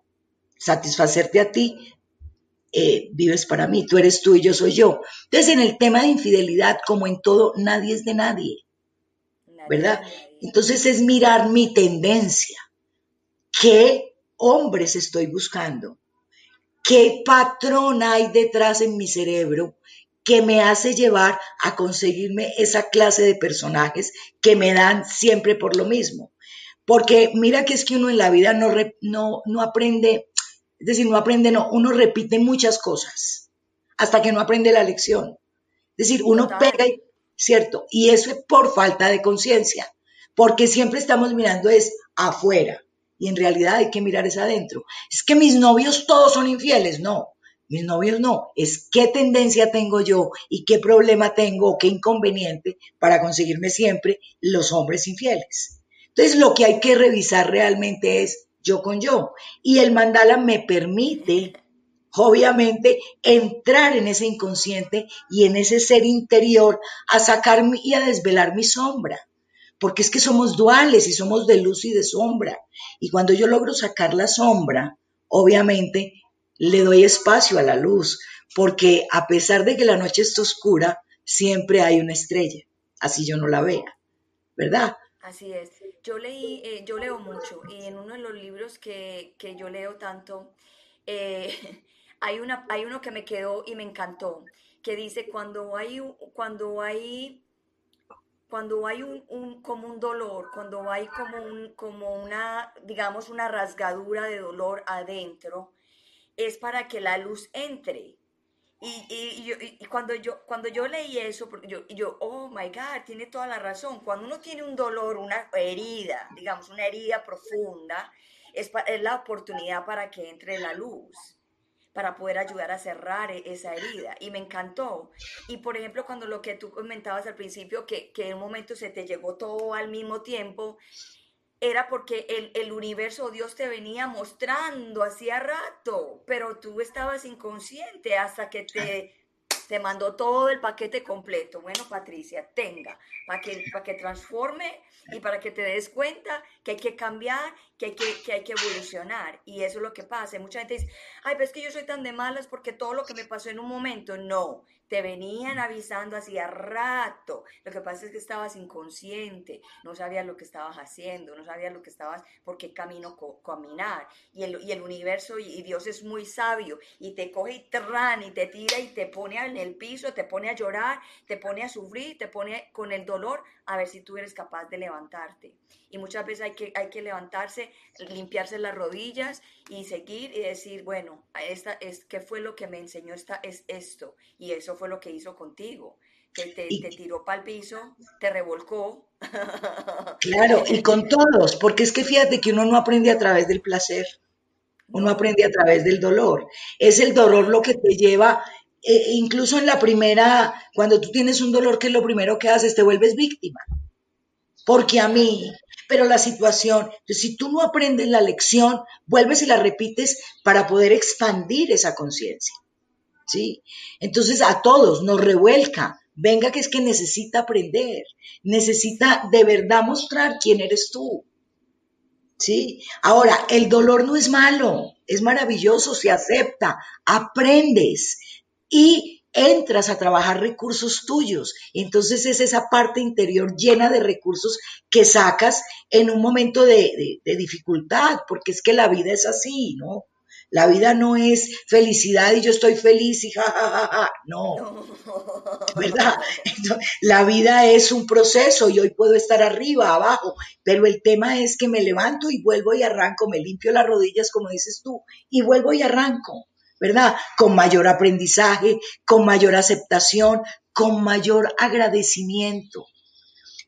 satisfacerte a ti eh, vives para mí. Tú eres tú y yo soy yo. Entonces, en el tema de infidelidad, como en todo, nadie es de nadie. ¿Verdad? Entonces es mirar mi tendencia. ¿Qué hombres estoy buscando? ¿Qué patrón hay detrás en mi cerebro que me hace llevar a conseguirme esa clase de personajes que me dan siempre por lo mismo. Porque mira que es que uno en la vida no, no, no aprende, es decir, no aprende, no, uno repite muchas cosas hasta que no aprende la lección. Es decir, uno pega, ¿cierto? Y eso es por falta de conciencia, porque siempre estamos mirando es afuera y en realidad hay que mirar es adentro. Es que mis novios todos son infieles, no. Mis novios no, es qué tendencia tengo yo y qué problema tengo o qué inconveniente para conseguirme siempre los hombres infieles. Entonces lo que hay que revisar realmente es yo con yo. Y el mandala me permite, obviamente, entrar en ese inconsciente y en ese ser interior a sacar y a desvelar mi sombra. Porque es que somos duales y somos de luz y de sombra. Y cuando yo logro sacar la sombra, obviamente le doy espacio a la luz, porque a pesar de que la noche está oscura, siempre hay una estrella, así yo no la vea, ¿verdad? Así es. Yo leí, eh, yo leo mucho y en uno de los libros que, yo leo tanto, eh, [laughs] hay, una, hay uno que me quedó y me encantó, que dice cuando hay, cuando hay, cuando hay un, como un dolor, cuando hay como, un, como una, digamos, una rasgadura de dolor adentro, es para que la luz entre. Y, cuando, yo, cuando yo leí eso, yo, yo, oh my God, tiene toda la razón. Cuando uno tiene un dolor, una herida, digamos, una herida profunda, es, es la oportunidad para que entre la luz, para poder ayudar a cerrar e, esa herida. Y me encantó. Y por ejemplo, cuando lo que tú comentabas al principio, que, que en un momento se te llegó todo al mismo tiempo, era porque el, el universo, Dios te venía mostrando hacía rato, pero tú estabas inconsciente hasta que te te mandó todo el paquete completo. Bueno, Patricia, tenga, para que, para que transforme y para que te des cuenta que hay que cambiar, que hay que, que hay que evolucionar. Y eso es lo que pasa. Mucha gente dice, ay, pero es que yo soy tan de malas porque todo lo que me pasó en un momento, no, te venían avisando hacía rato. Lo que pasa es que estabas inconsciente, no sabías lo que estabas haciendo, no sabías lo que estabas, por qué camino caminar. Y el, y el universo y, Dios es muy sabio y te coge y te ran y te tira y te pone en el piso, te pone a llorar, te pone a sufrir, te pone con el dolor a ver si tú eres capaz de levantarte. Y muchas veces hay que, hay que levantarse, limpiarse las rodillas y seguir y decir, bueno, esta es, ¿qué fue lo que me enseñó esta, es esto? Y eso fue lo que hizo contigo. Que te, te tiró para el piso, te revolcó. [laughs] Claro, y con todos, porque es que fíjate que uno no aprende a través del placer, uno aprende a través del dolor. Es el dolor lo que te lleva eh, incluso en la primera, cuando tú tienes un dolor, que es lo primero que haces? Te vuelves víctima. Porque a mí, pero la situación, si tú no aprendes la lección, vuelves y la repites para poder expandir esa conciencia. ¿Sí? Entonces a todos nos revuelca. Venga que es que necesita aprender, necesita de verdad mostrar quién eres tú. ¿Sí? Ahora, el dolor no es malo, es maravilloso, se acepta, aprendes, y entras a trabajar recursos tuyos. Entonces es esa parte interior llena de recursos que sacas en un momento de, dificultad, porque es que la vida es así, ¿no? La vida no es felicidad y yo estoy feliz y ja, No, [laughs] ¿verdad? la vida es un proceso y hoy puedo estar arriba, abajo, pero el tema es que me levanto y vuelvo y arranco, me limpio las rodillas, como dices tú, y vuelvo y arranco. ¿verdad? Con mayor aprendizaje, con mayor aceptación, con mayor agradecimiento.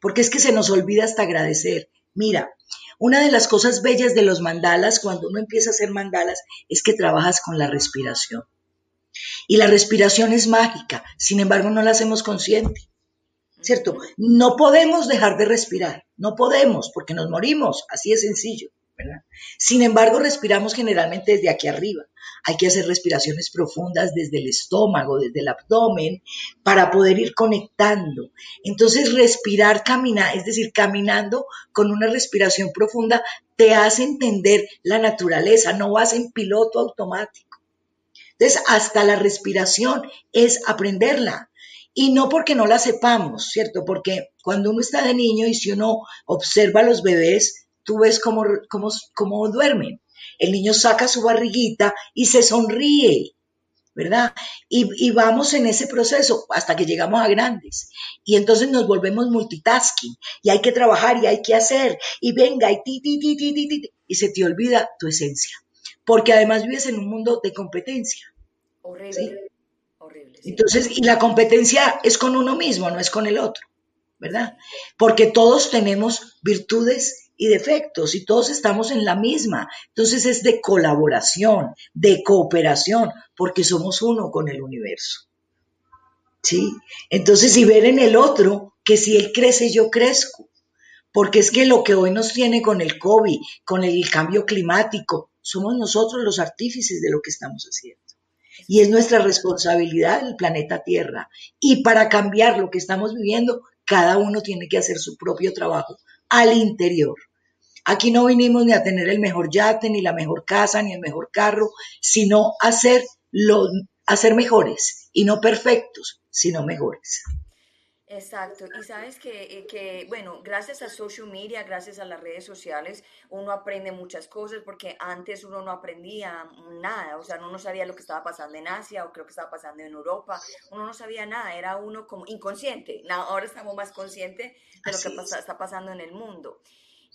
Porque es que se nos olvida hasta agradecer. Mira, una de las cosas bellas de los mandalas, cuando uno empieza a hacer mandalas, es que trabajas con la respiración. Y la respiración es mágica, sin embargo no la hacemos consciente. ¿Cierto? No podemos dejar de respirar, no podemos, porque nos morimos, así de sencillo. Sin embargo, respiramos generalmente desde aquí arriba. Hay que hacer respiraciones profundas desde el estómago, desde el abdomen, para poder ir conectando. Entonces, respirar, caminar, es decir, caminando con una respiración profunda, te hace entender la naturaleza, no vas en piloto automático. Entonces, hasta la respiración es aprenderla. Y no porque no la sepamos, ¿cierto? Porque cuando uno está de niño y si uno observa a los bebés, tú ves cómo, cómo, cómo duermen. El niño saca su barriguita y se sonríe, ¿verdad? Y, vamos en ese proceso hasta que llegamos a grandes. Y entonces nos volvemos multitasking y hay que trabajar y hay que hacer y venga y ti, ti, ti, ti, ti, ti, y se te olvida tu esencia. Porque además vives en un mundo de competencia. Horrible. Horrible. Entonces, y la competencia es con uno mismo, no es con el otro, ¿verdad? Porque todos tenemos virtudes y defectos y todos estamos en la misma. Entonces es de colaboración, de cooperación, porque somos uno con el universo. ¿Sí? Entonces, si ver en el otro que si él crece, yo crezco. Porque es que lo que hoy nos tiene con el COVID, con el cambio climático, somos nosotros los artífices de lo que estamos haciendo. Y es nuestra responsabilidad el planeta Tierra. Y para cambiar lo que estamos viviendo, cada uno tiene que hacer su propio trabajo al interior. Aquí no vinimos ni a tener el mejor yate, ni la mejor casa, ni el mejor carro, sino a ser, lo, a ser mejores, y no perfectos, sino mejores. Exacto, y sabes que, eh, que, bueno, gracias a social media, gracias a las redes sociales, uno aprende muchas cosas porque antes uno no aprendía nada, o sea, uno no sabía lo que estaba pasando en Asia o lo que estaba pasando en Europa, uno no sabía nada, era uno como inconsciente, ahora estamos más conscientes de lo que está pasando en el mundo.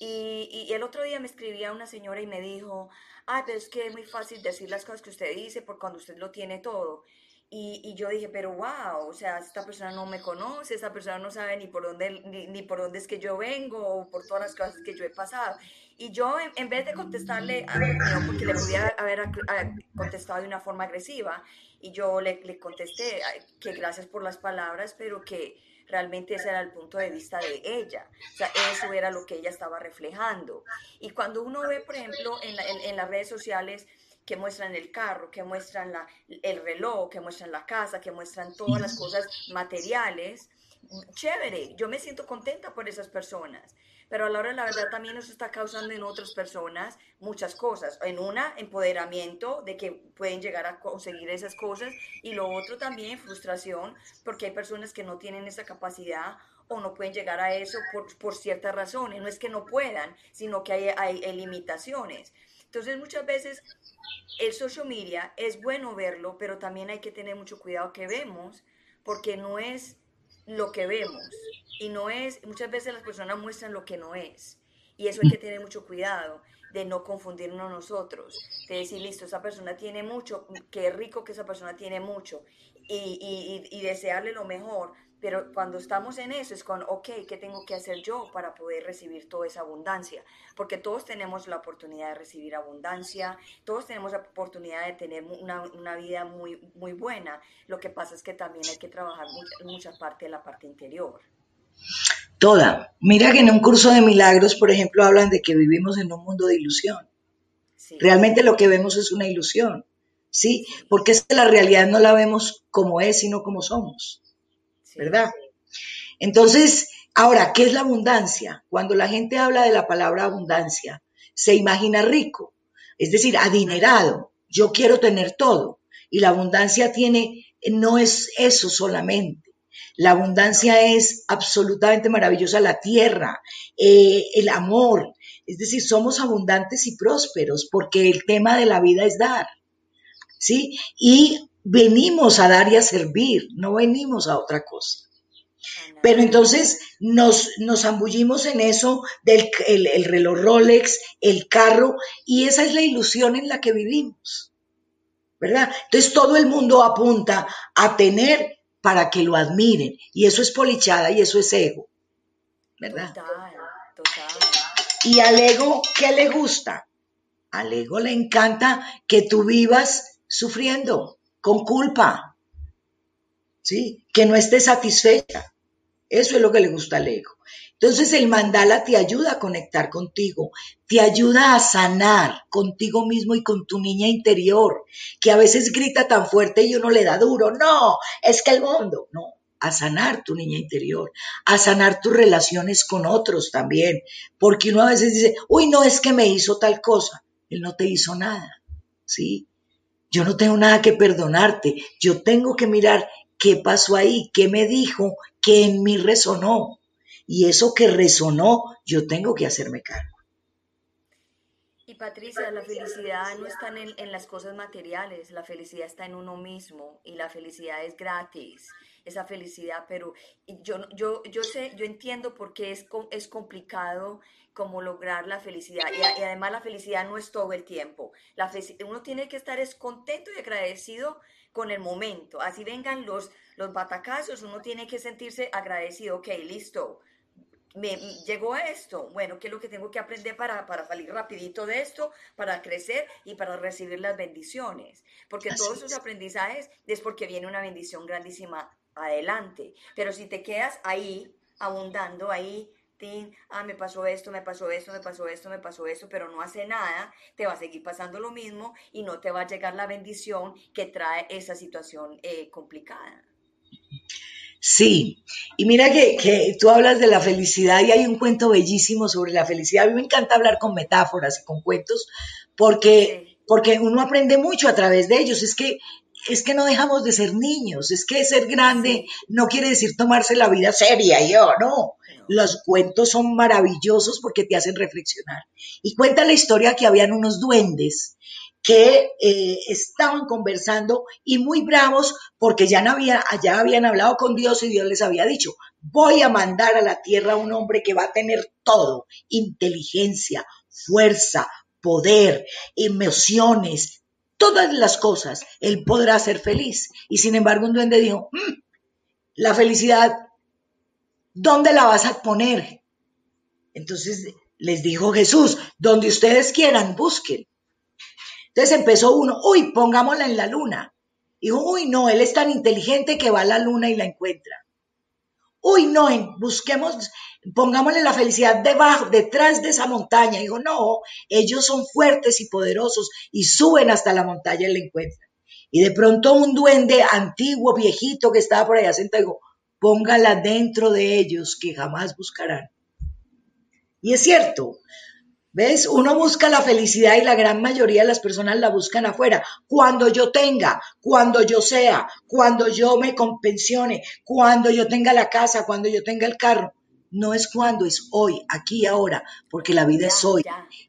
Y, y, el otro día me escribía una señora y me dijo, ay, pero es que es muy fácil decir las cosas que usted dice por cuando usted lo tiene todo. Y, y, yo dije, pero wow, o sea, esta persona no me conoce, esta persona no sabe ni por dónde, ni, por dónde es que yo vengo o por todas las cosas que yo he pasado. Y yo, en, vez de contestarle, no, porque le podía haber contestado de una forma agresiva, y yo le, le contesté que gracias por las palabras, pero que realmente ese era el punto de vista de ella. O sea, eso era lo que ella estaba reflejando. Y cuando uno ve, por ejemplo, en, las redes sociales, que muestran el carro, que muestran la, el reloj, que muestran la casa, que muestran todas las cosas materiales, chévere, yo me siento contenta por esas personas, pero a la hora de la verdad también eso está causando en otras personas muchas cosas. En una, empoderamiento de que pueden llegar a conseguir esas cosas y lo otro también, frustración, porque hay personas que no tienen esa capacidad o no pueden llegar a eso por, por ciertas razones. No es que no puedan, sino que hay, hay limitaciones. Entonces muchas veces el social media es bueno verlo, pero también hay que tener mucho cuidado que vemos, porque no es lo que vemos y no es, muchas veces las personas muestran lo que no es y eso hay que tener mucho cuidado de no confundirnos nosotros, de decir, listo, esa persona tiene mucho, qué rico que esa persona tiene mucho y, y, y desearle lo mejor, pero cuando estamos en eso es con, ok, ¿qué tengo que hacer yo para poder recibir toda esa abundancia? Porque todos tenemos la oportunidad de recibir abundancia, todos tenemos la oportunidad de tener una, una vida muy, muy buena. Lo que pasa es que también hay que trabajar mucha, mucha parte de la parte interior. Toda. Mira que en un curso de milagros, por ejemplo, hablan de que vivimos en un mundo de ilusión. Realmente lo que vemos es una ilusión. ¿Sí? Porque es que la realidad no la vemos como es, sino como somos. ¿Verdad? Entonces, ahora, ¿qué es la abundancia? Cuando la gente habla de la palabra abundancia, se imagina rico, es decir, adinerado. Yo quiero tener todo. Y la abundancia tiene, no es eso solamente. La abundancia es absolutamente maravillosa, la tierra, eh, el amor. Es decir, somos abundantes y prósperos porque el tema de la vida es dar. ¿Sí? Y venimos a dar y a servir, no venimos a otra cosa. Pero entonces nos, nos zambullimos en eso del el, reloj Rolex, el carro, y esa es la ilusión en la que vivimos, ¿verdad? Entonces todo el mundo apunta a tener para que lo admiren, y eso es polichada y eso es ego, ¿verdad? Total, total. Y al ego, ¿qué le gusta? Al ego le encanta que tú vivas sufriendo, con culpa, ¿sí? Que no esté satisfecha. Eso es lo que le gusta al ego. Entonces el mandala te ayuda a conectar contigo, te ayuda a sanar contigo mismo y con tu niña interior, que a veces grita tan fuerte y uno le da duro. No, es que el mundo, no, a sanar tu niña interior, a sanar tus relaciones con otros también, porque uno a veces dice, uy, no es que me hizo tal cosa, él no te hizo nada, ¿sí? Yo no tengo nada que perdonarte. Yo tengo que mirar qué pasó ahí, qué me dijo, qué en mí resonó. Y eso que resonó, yo tengo que hacerme cargo. Y Patricia, la felicidad no está en, las cosas materiales, la felicidad está en uno mismo y la felicidad es gratis, esa felicidad, pero yo, yo, yo sé, yo entiendo por qué es, es complicado como lograr la felicidad. Y, además la felicidad no es todo el tiempo. La uno tiene que estar es contento y agradecido con el momento. Así vengan los, los batacazos, uno tiene que sentirse agradecido. Ok, listo. Me llegó a esto. Bueno, ¿qué es lo que tengo que aprender para, para salir rapidito de esto, para crecer y para recibir las bendiciones? Porque todos esos aprendizajes es porque viene una bendición grandísima adelante. Pero si te quedas ahí, abundando ahí, ah, me pasó esto, me pasó esto, me pasó esto, me pasó esto, pero no hace nada, te va a seguir pasando lo mismo y no te va a llegar la bendición que trae esa situación eh, complicada. Sí, y mira que, tú hablas de la felicidad y hay un cuento bellísimo sobre la felicidad. A mí me encanta hablar con metáforas y con cuentos porque, porque uno aprende mucho a través de ellos. Es que es que no dejamos de ser niños, es que ser grande no quiere decir tomarse la vida seria, yo, no. Los cuentos son maravillosos porque te hacen reflexionar. Y cuenta la historia que habían unos duendes que eh, estaban conversando y muy bravos porque ya, no había, ya habían hablado con Dios y Dios les había dicho, voy a mandar a la tierra a un hombre que va a tener todo, inteligencia, fuerza, poder, emociones, todas las cosas, él podrá ser feliz. Y sin embargo un duende dijo, mm, la felicidad ¿dónde la vas a poner? Entonces les dijo Jesús, donde ustedes quieran, busquen. Entonces empezó uno, uy, pongámosla en la luna. Dijo, uy, no, él es tan inteligente que va a la luna y la encuentra. uy, no, busquemos, pongámosle la felicidad debajo, detrás de esa montaña. Digo, no, ellos son fuertes y poderosos y suben hasta la montaña y la encuentran. Y de pronto un duende antiguo, viejito que estaba por allá sentado, digo, póngala dentro de ellos que jamás buscarán. Y es cierto, ¿Ves? Uno busca la felicidad y la gran mayoría de las personas la buscan afuera. Cuando yo tenga, cuando yo sea, cuando yo me compensione, cuando yo tenga la casa, cuando yo tenga el carro. No es cuando, es hoy, aquí y ahora, porque la vida es hoy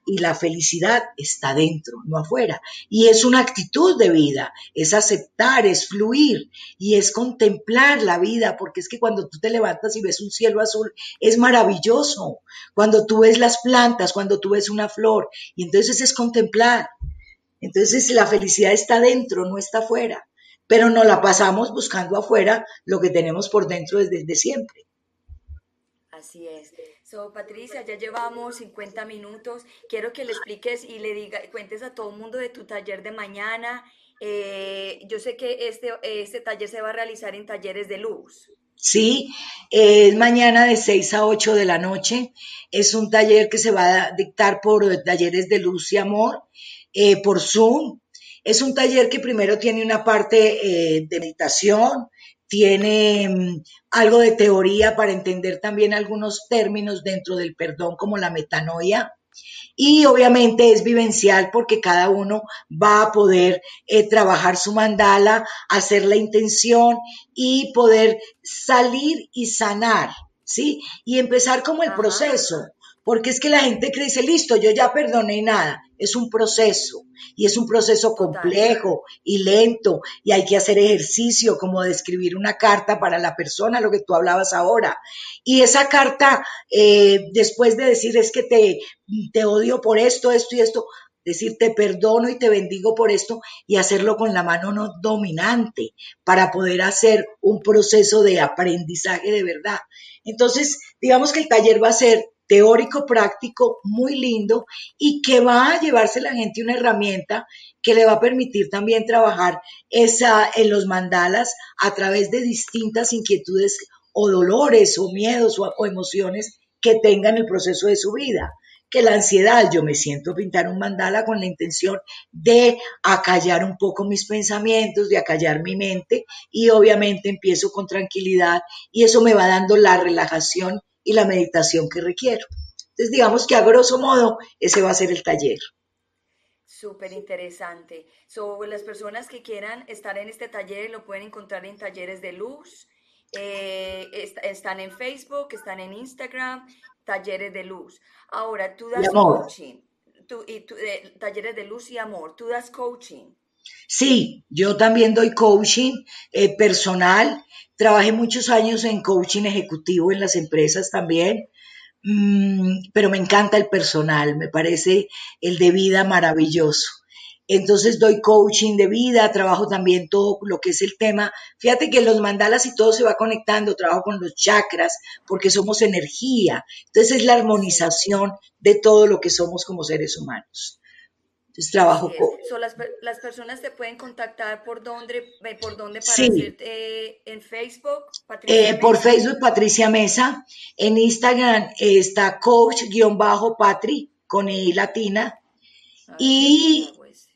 y la felicidad está dentro, no afuera. Y es una actitud de vida, es aceptar, es fluir y es contemplar la vida, porque es que cuando tú te levantas y ves un cielo azul, es maravilloso. Cuando tú ves las plantas, cuando tú ves una flor, y entonces es contemplar. Entonces la felicidad está dentro, no está afuera, pero no la pasamos buscando afuera lo que tenemos por dentro desde siempre. Así es. So, Patricia, ya llevamos 50 minutos. Quiero que le expliques y le diga, cuentes a todo el mundo de tu taller de mañana. Eh, yo sé que este, este taller se va a realizar en talleres de luz. Sí, es mañana de 6 a 8 de la noche. Es un taller que se va a dictar por talleres de luz y amor, eh, por Zoom. Es un taller que primero tiene una parte eh, de meditación, tiene mm, algo de teoría para entender también algunos términos dentro del perdón como la metanoia. Y obviamente es vivencial porque cada uno va a poder eh, trabajar su mandala, hacer la intención y poder salir y sanar, ¿sí? Y empezar como el proceso porque es que la gente cree, dice, listo, yo ya perdoné nada. Es un proceso y es un proceso complejo y lento y hay que hacer ejercicio como de escribir una carta para la persona, lo que tú hablabas ahora. Y esa carta, eh, después de decir es que te, te odio por esto, esto y esto, decir te perdono y te bendigo por esto y hacerlo con la mano no dominante para poder hacer un proceso de aprendizaje de verdad. Entonces, digamos que el taller va a ser teórico práctico muy lindo y que va a llevarse la gente una herramienta que le va a permitir también trabajar esa, en los mandalas a través de distintas inquietudes o dolores o miedos o, emociones que tengan el proceso de su vida. Que la ansiedad, yo me siento a pintar un mandala con la intención de acallar un poco mis pensamientos, de acallar mi mente y obviamente empiezo con tranquilidad y eso me va dando la relajación y la meditación que requiero. Entonces, digamos que a grosso modo, ese va a ser el taller. Súper interesante. Sobre las personas que quieran estar en este taller lo pueden encontrar en Talleres de Luz. Eh, están en Facebook, están en Instagram, Talleres de Luz. Ahora, tú das coaching. Tú, y eh, talleres de Luz y Amor. Tú das coaching. Sí, yo también doy coaching eh, personal. Trabajé muchos años en coaching ejecutivo en las empresas también, mm, pero me encanta el personal, me parece el de vida maravilloso. Entonces doy coaching de vida, trabajo también todo lo que es el tema. Fíjate que los mandalas y todo se va conectando, trabajo con los chakras porque somos energía. Entonces es la armonización de todo lo que somos como seres humanos. Entonces trabajo con... las, las, personas te pueden contactar por dónde, eh, por dónde para sí. eh, en Facebook. Patricia eh, por Facebook Patricia Mesa. En Instagram está coach-patri con I latina. Ah, y... Pues.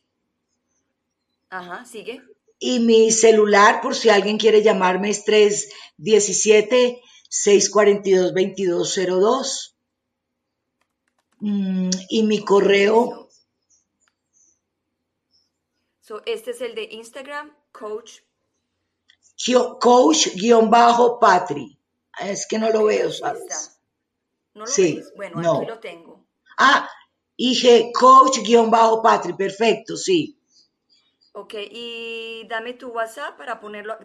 Ajá, sigue. Y mi celular, por si alguien quiere llamarme, es 317 642 2202. y mi correo So, este es el de Instagram, coach. Coach-patri. Es que no lo veo, ¿sabes? ¿No lo sí, ves? Bueno, aquí lo tengo. Ah, dije coach-patri, perfecto, sí. Ok, y dame tu WhatsApp para ponerlo,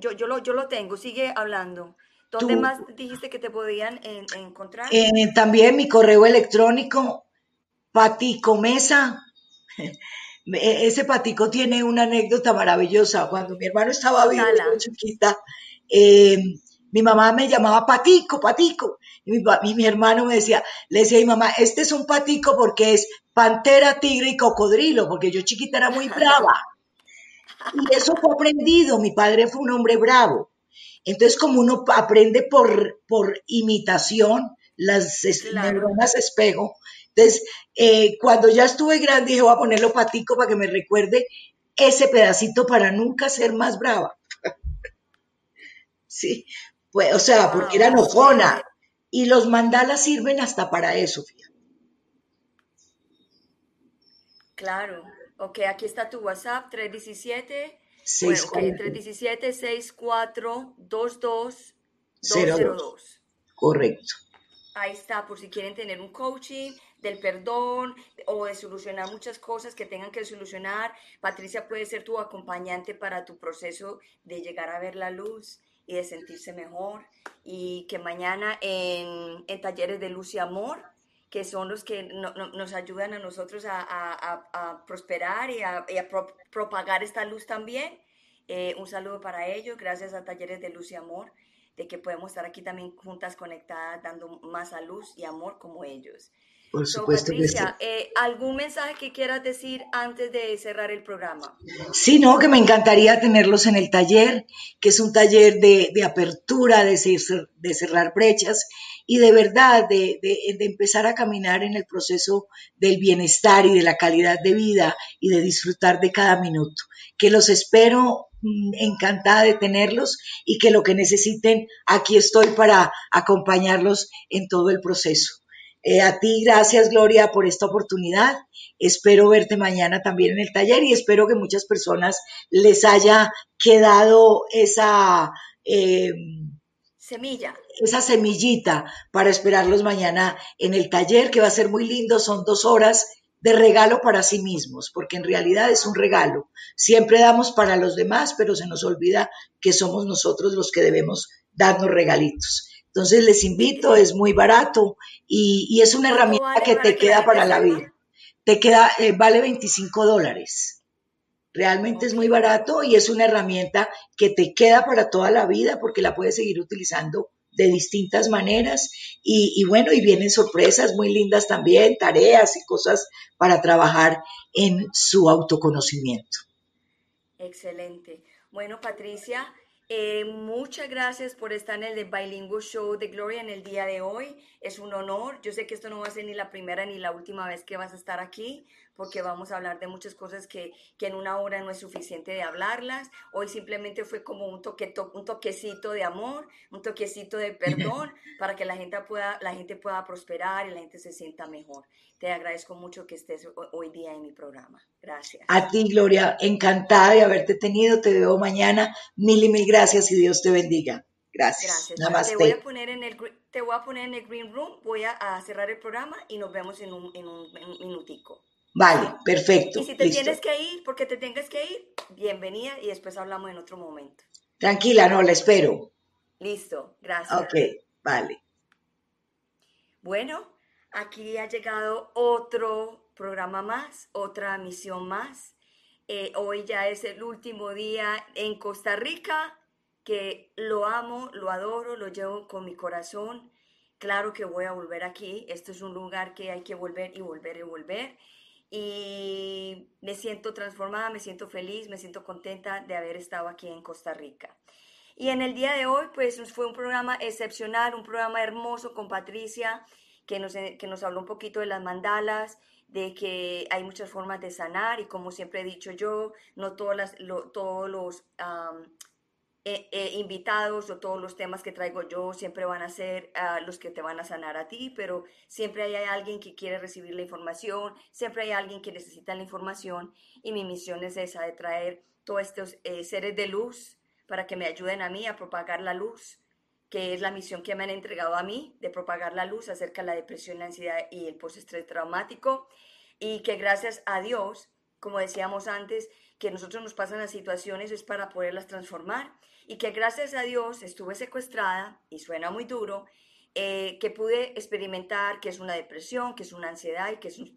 yo, yo, lo, yo lo tengo, sigue hablando. ¿Dónde más dijiste que te podían encontrar? Eh, también mi correo electrónico, paticomesa [laughs] ese patico tiene una anécdota maravillosa. Cuando mi hermano estaba vivo, chiquita, eh, mi mamá me llamaba patico, patico. Y mi, hermano me decía, le decía a mi mamá, este es un patico porque es pantera, tigre y cocodrilo, porque yo chiquita era muy brava. Y eso fue aprendido. Mi padre fue un hombre bravo. Entonces, como uno aprende por, por imitación, las neuronas espejo. Entonces, eh, cuando ya estuve grande, dije, voy a ponerlo patico para que me recuerde ese pedacito para nunca ser más brava. [laughs] sí, pues, o sea, porque era enojona. Y los mandalas sirven hasta para eso, fíjate. Claro. Ok, aquí está tu WhatsApp, 317. 317 6422 202. Correcto. Ahí está, por si quieren tener un coaching del perdón o de solucionar muchas cosas que tengan que solucionar. Patricia puede ser tu acompañante para tu proceso de llegar a ver la luz y de sentirse mejor. Y que mañana en, talleres de luz y amor, que son los que nos ayudan a nosotros a, prosperar y a, propagar esta luz también. Eh, un saludo para ellos, gracias a Talleres de Luz y Amor de que podemos estar aquí también juntas conectadas, dando más a luz y amor como ellos. Por supuesto. Patricia, eh, ¿algún mensaje que quieras decir antes de cerrar el programa? Sí, no, que me encantaría tenerlos en el taller, que es un taller de, apertura, de, de, cerrar brechas y de verdad de, de, empezar a caminar en el proceso del bienestar y de la calidad de vida y de disfrutar de cada minuto. Que los espero Mm, encantada de tenerlos y que lo que necesiten, aquí estoy para acompañarlos en todo el proceso. Eh, a ti, gracias Gloria por esta oportunidad. Espero verte mañana también en el taller y espero que muchas personas les haya quedado esa eh, semilla. Esa semillita para esperarlos mañana en el taller, que va a ser muy lindo. Son dos horas de regalo para sí mismos, porque en realidad es un regalo. Siempre damos para los demás, pero se nos olvida que somos nosotros los que debemos darnos regalitos. Entonces les invito, es muy barato y, es una herramienta que te queda para la vida. Te queda, eh, vale 25 dólares. Realmente es muy barato y es una herramienta que te queda para toda la vida porque la puedes seguir utilizando de distintas maneras y, bueno, y vienen sorpresas muy lindas también, tareas y cosas para trabajar en su autoconocimiento. Excelente. Bueno, Patricia, eh, muchas gracias por estar en el Bilingual Show de Gloria en el día de hoy. Es un honor. Yo sé que esto no va a ser ni la primera ni la última vez que vas a estar aquí, porque vamos a hablar de muchas cosas que, que en una hora no es suficiente de hablarlas. Hoy simplemente fue como un, toque, un toquecito de amor, un toquecito de perdón, [laughs] para que la gente, pueda, la gente pueda prosperar y la gente se sienta mejor. Te agradezco mucho que estés hoy día en mi programa. Gracias. A ti, Gloria, encantada de haberte tenido. Te veo mañana. Mil y mil gracias y Dios te bendiga. Gracias. Gracias. Te voy, a poner en el, te voy a poner en el green room, voy a, cerrar el programa y nos vemos en un, en un minutico. Vale, perfecto. Y si te tienes que ir, porque te tengas que ir, bienvenida y después hablamos en otro momento. Tranquila, no, la espero. Listo, gracias. Ok, vale. Bueno, aquí ha llegado otro programa más, otra misión más. Eh, hoy ya es el último día en Costa Rica, que lo amo, lo adoro, lo llevo con mi corazón. Claro que voy a volver aquí. Esto es un lugar que hay que volver y volver y volver y me siento transformada, me siento feliz, me siento contenta de haber estado aquí en Costa Rica. Y en el día de hoy, pues fue un programa excepcional, un programa hermoso con Patricia, que nos, que nos habló un poquito de las mandalas, de que hay muchas formas de sanar y como siempre he dicho yo, no todas las, todos los eh, eh, invitados o todos los temas que traigo yo siempre van a ser ah, los que te van a sanar a ti, pero siempre hay alguien que quiere recibir la información, siempre hay alguien que necesita la información y mi misión es esa, de traer todos estos eh, seres de luz para que me ayuden a mí a propagar la luz, que es la misión que me han entregado a mí, de propagar la luz acerca de la depresión, la ansiedad y el postestrés traumático, y que gracias a Dios, como decíamos antes, que nosotros nos pasan las situaciones es para poderlas transformar y que gracias a Dios estuve secuestrada, y suena muy duro, eh, que pude experimentar que es una depresión, que es una ansiedad y que es un,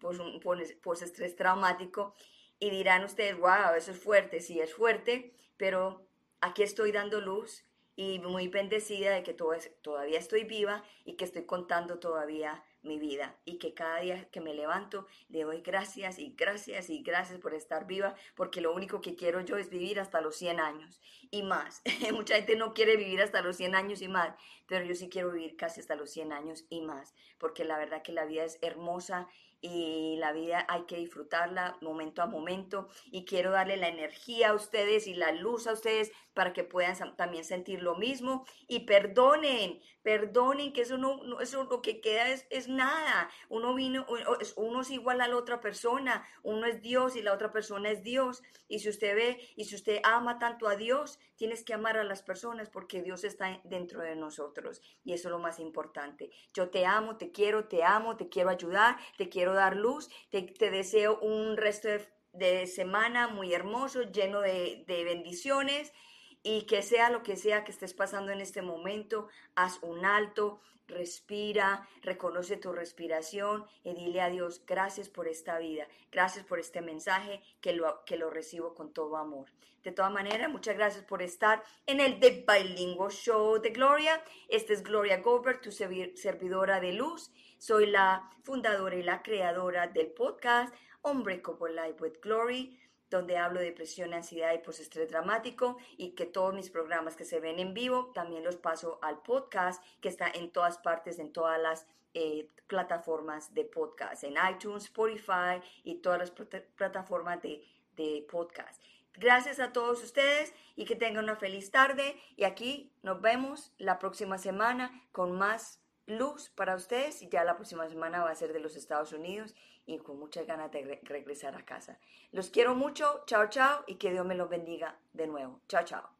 post-estrés traumático. Y dirán ustedes, wow, eso es fuerte, sí es fuerte, pero aquí estoy dando luz y muy bendecida de que todavía estoy viva y que estoy contando todavía mi vida y que cada día que me levanto le doy gracias y gracias y gracias por estar viva, porque lo único que quiero yo es vivir hasta los 100 años y más. [laughs] Mucha gente no quiere vivir hasta los 100 años y más, pero yo sí quiero vivir casi hasta los 100 años y más, porque la verdad que la vida es hermosa y la vida hay que disfrutarla momento a momento y quiero darle la energía a ustedes y la luz a ustedes para que puedan también sentir lo mismo. Y perdonen, perdonen que eso no, eso lo que queda es, es, nada, uno vino, uno es igual a la otra persona, uno es Dios y la otra persona es Dios. Y si usted ve y si usted ama tanto a Dios, tienes que amar a las personas porque Dios está dentro de nosotros y eso es lo más importante. Yo te amo, te quiero, te amo, te quiero ayudar, te quiero dar luz, te, deseo un resto de, semana muy hermoso, lleno de, bendiciones y que sea lo que sea que estés pasando en este momento, haz un alto, respira, reconoce tu respiración y dile a Dios, gracias por esta vida, gracias por este mensaje que lo, que lo recibo con todo amor. De todas maneras, muchas gracias por estar en el The Bilingual Show de Gloria. Esta es Gloria Goldberg, tu servidora de luz. Soy la fundadora y la creadora del podcast Hombre como Life with Glory donde hablo de depresión, ansiedad y postestrés dramático y que todos mis programas que se ven en vivo también los paso al podcast que está en todas partes, en todas las eh, plataformas de podcast, en iTunes, Spotify y todas las plataformas de, de podcast. Gracias a todos ustedes y que tengan una feliz tarde y aquí nos vemos la próxima semana con más luz para ustedes y ya la próxima semana va a ser de los Estados Unidos y con muchas ganas de regresar a casa. Los quiero mucho, chao, chao, y que Dios me los bendiga de nuevo. Chao, chao.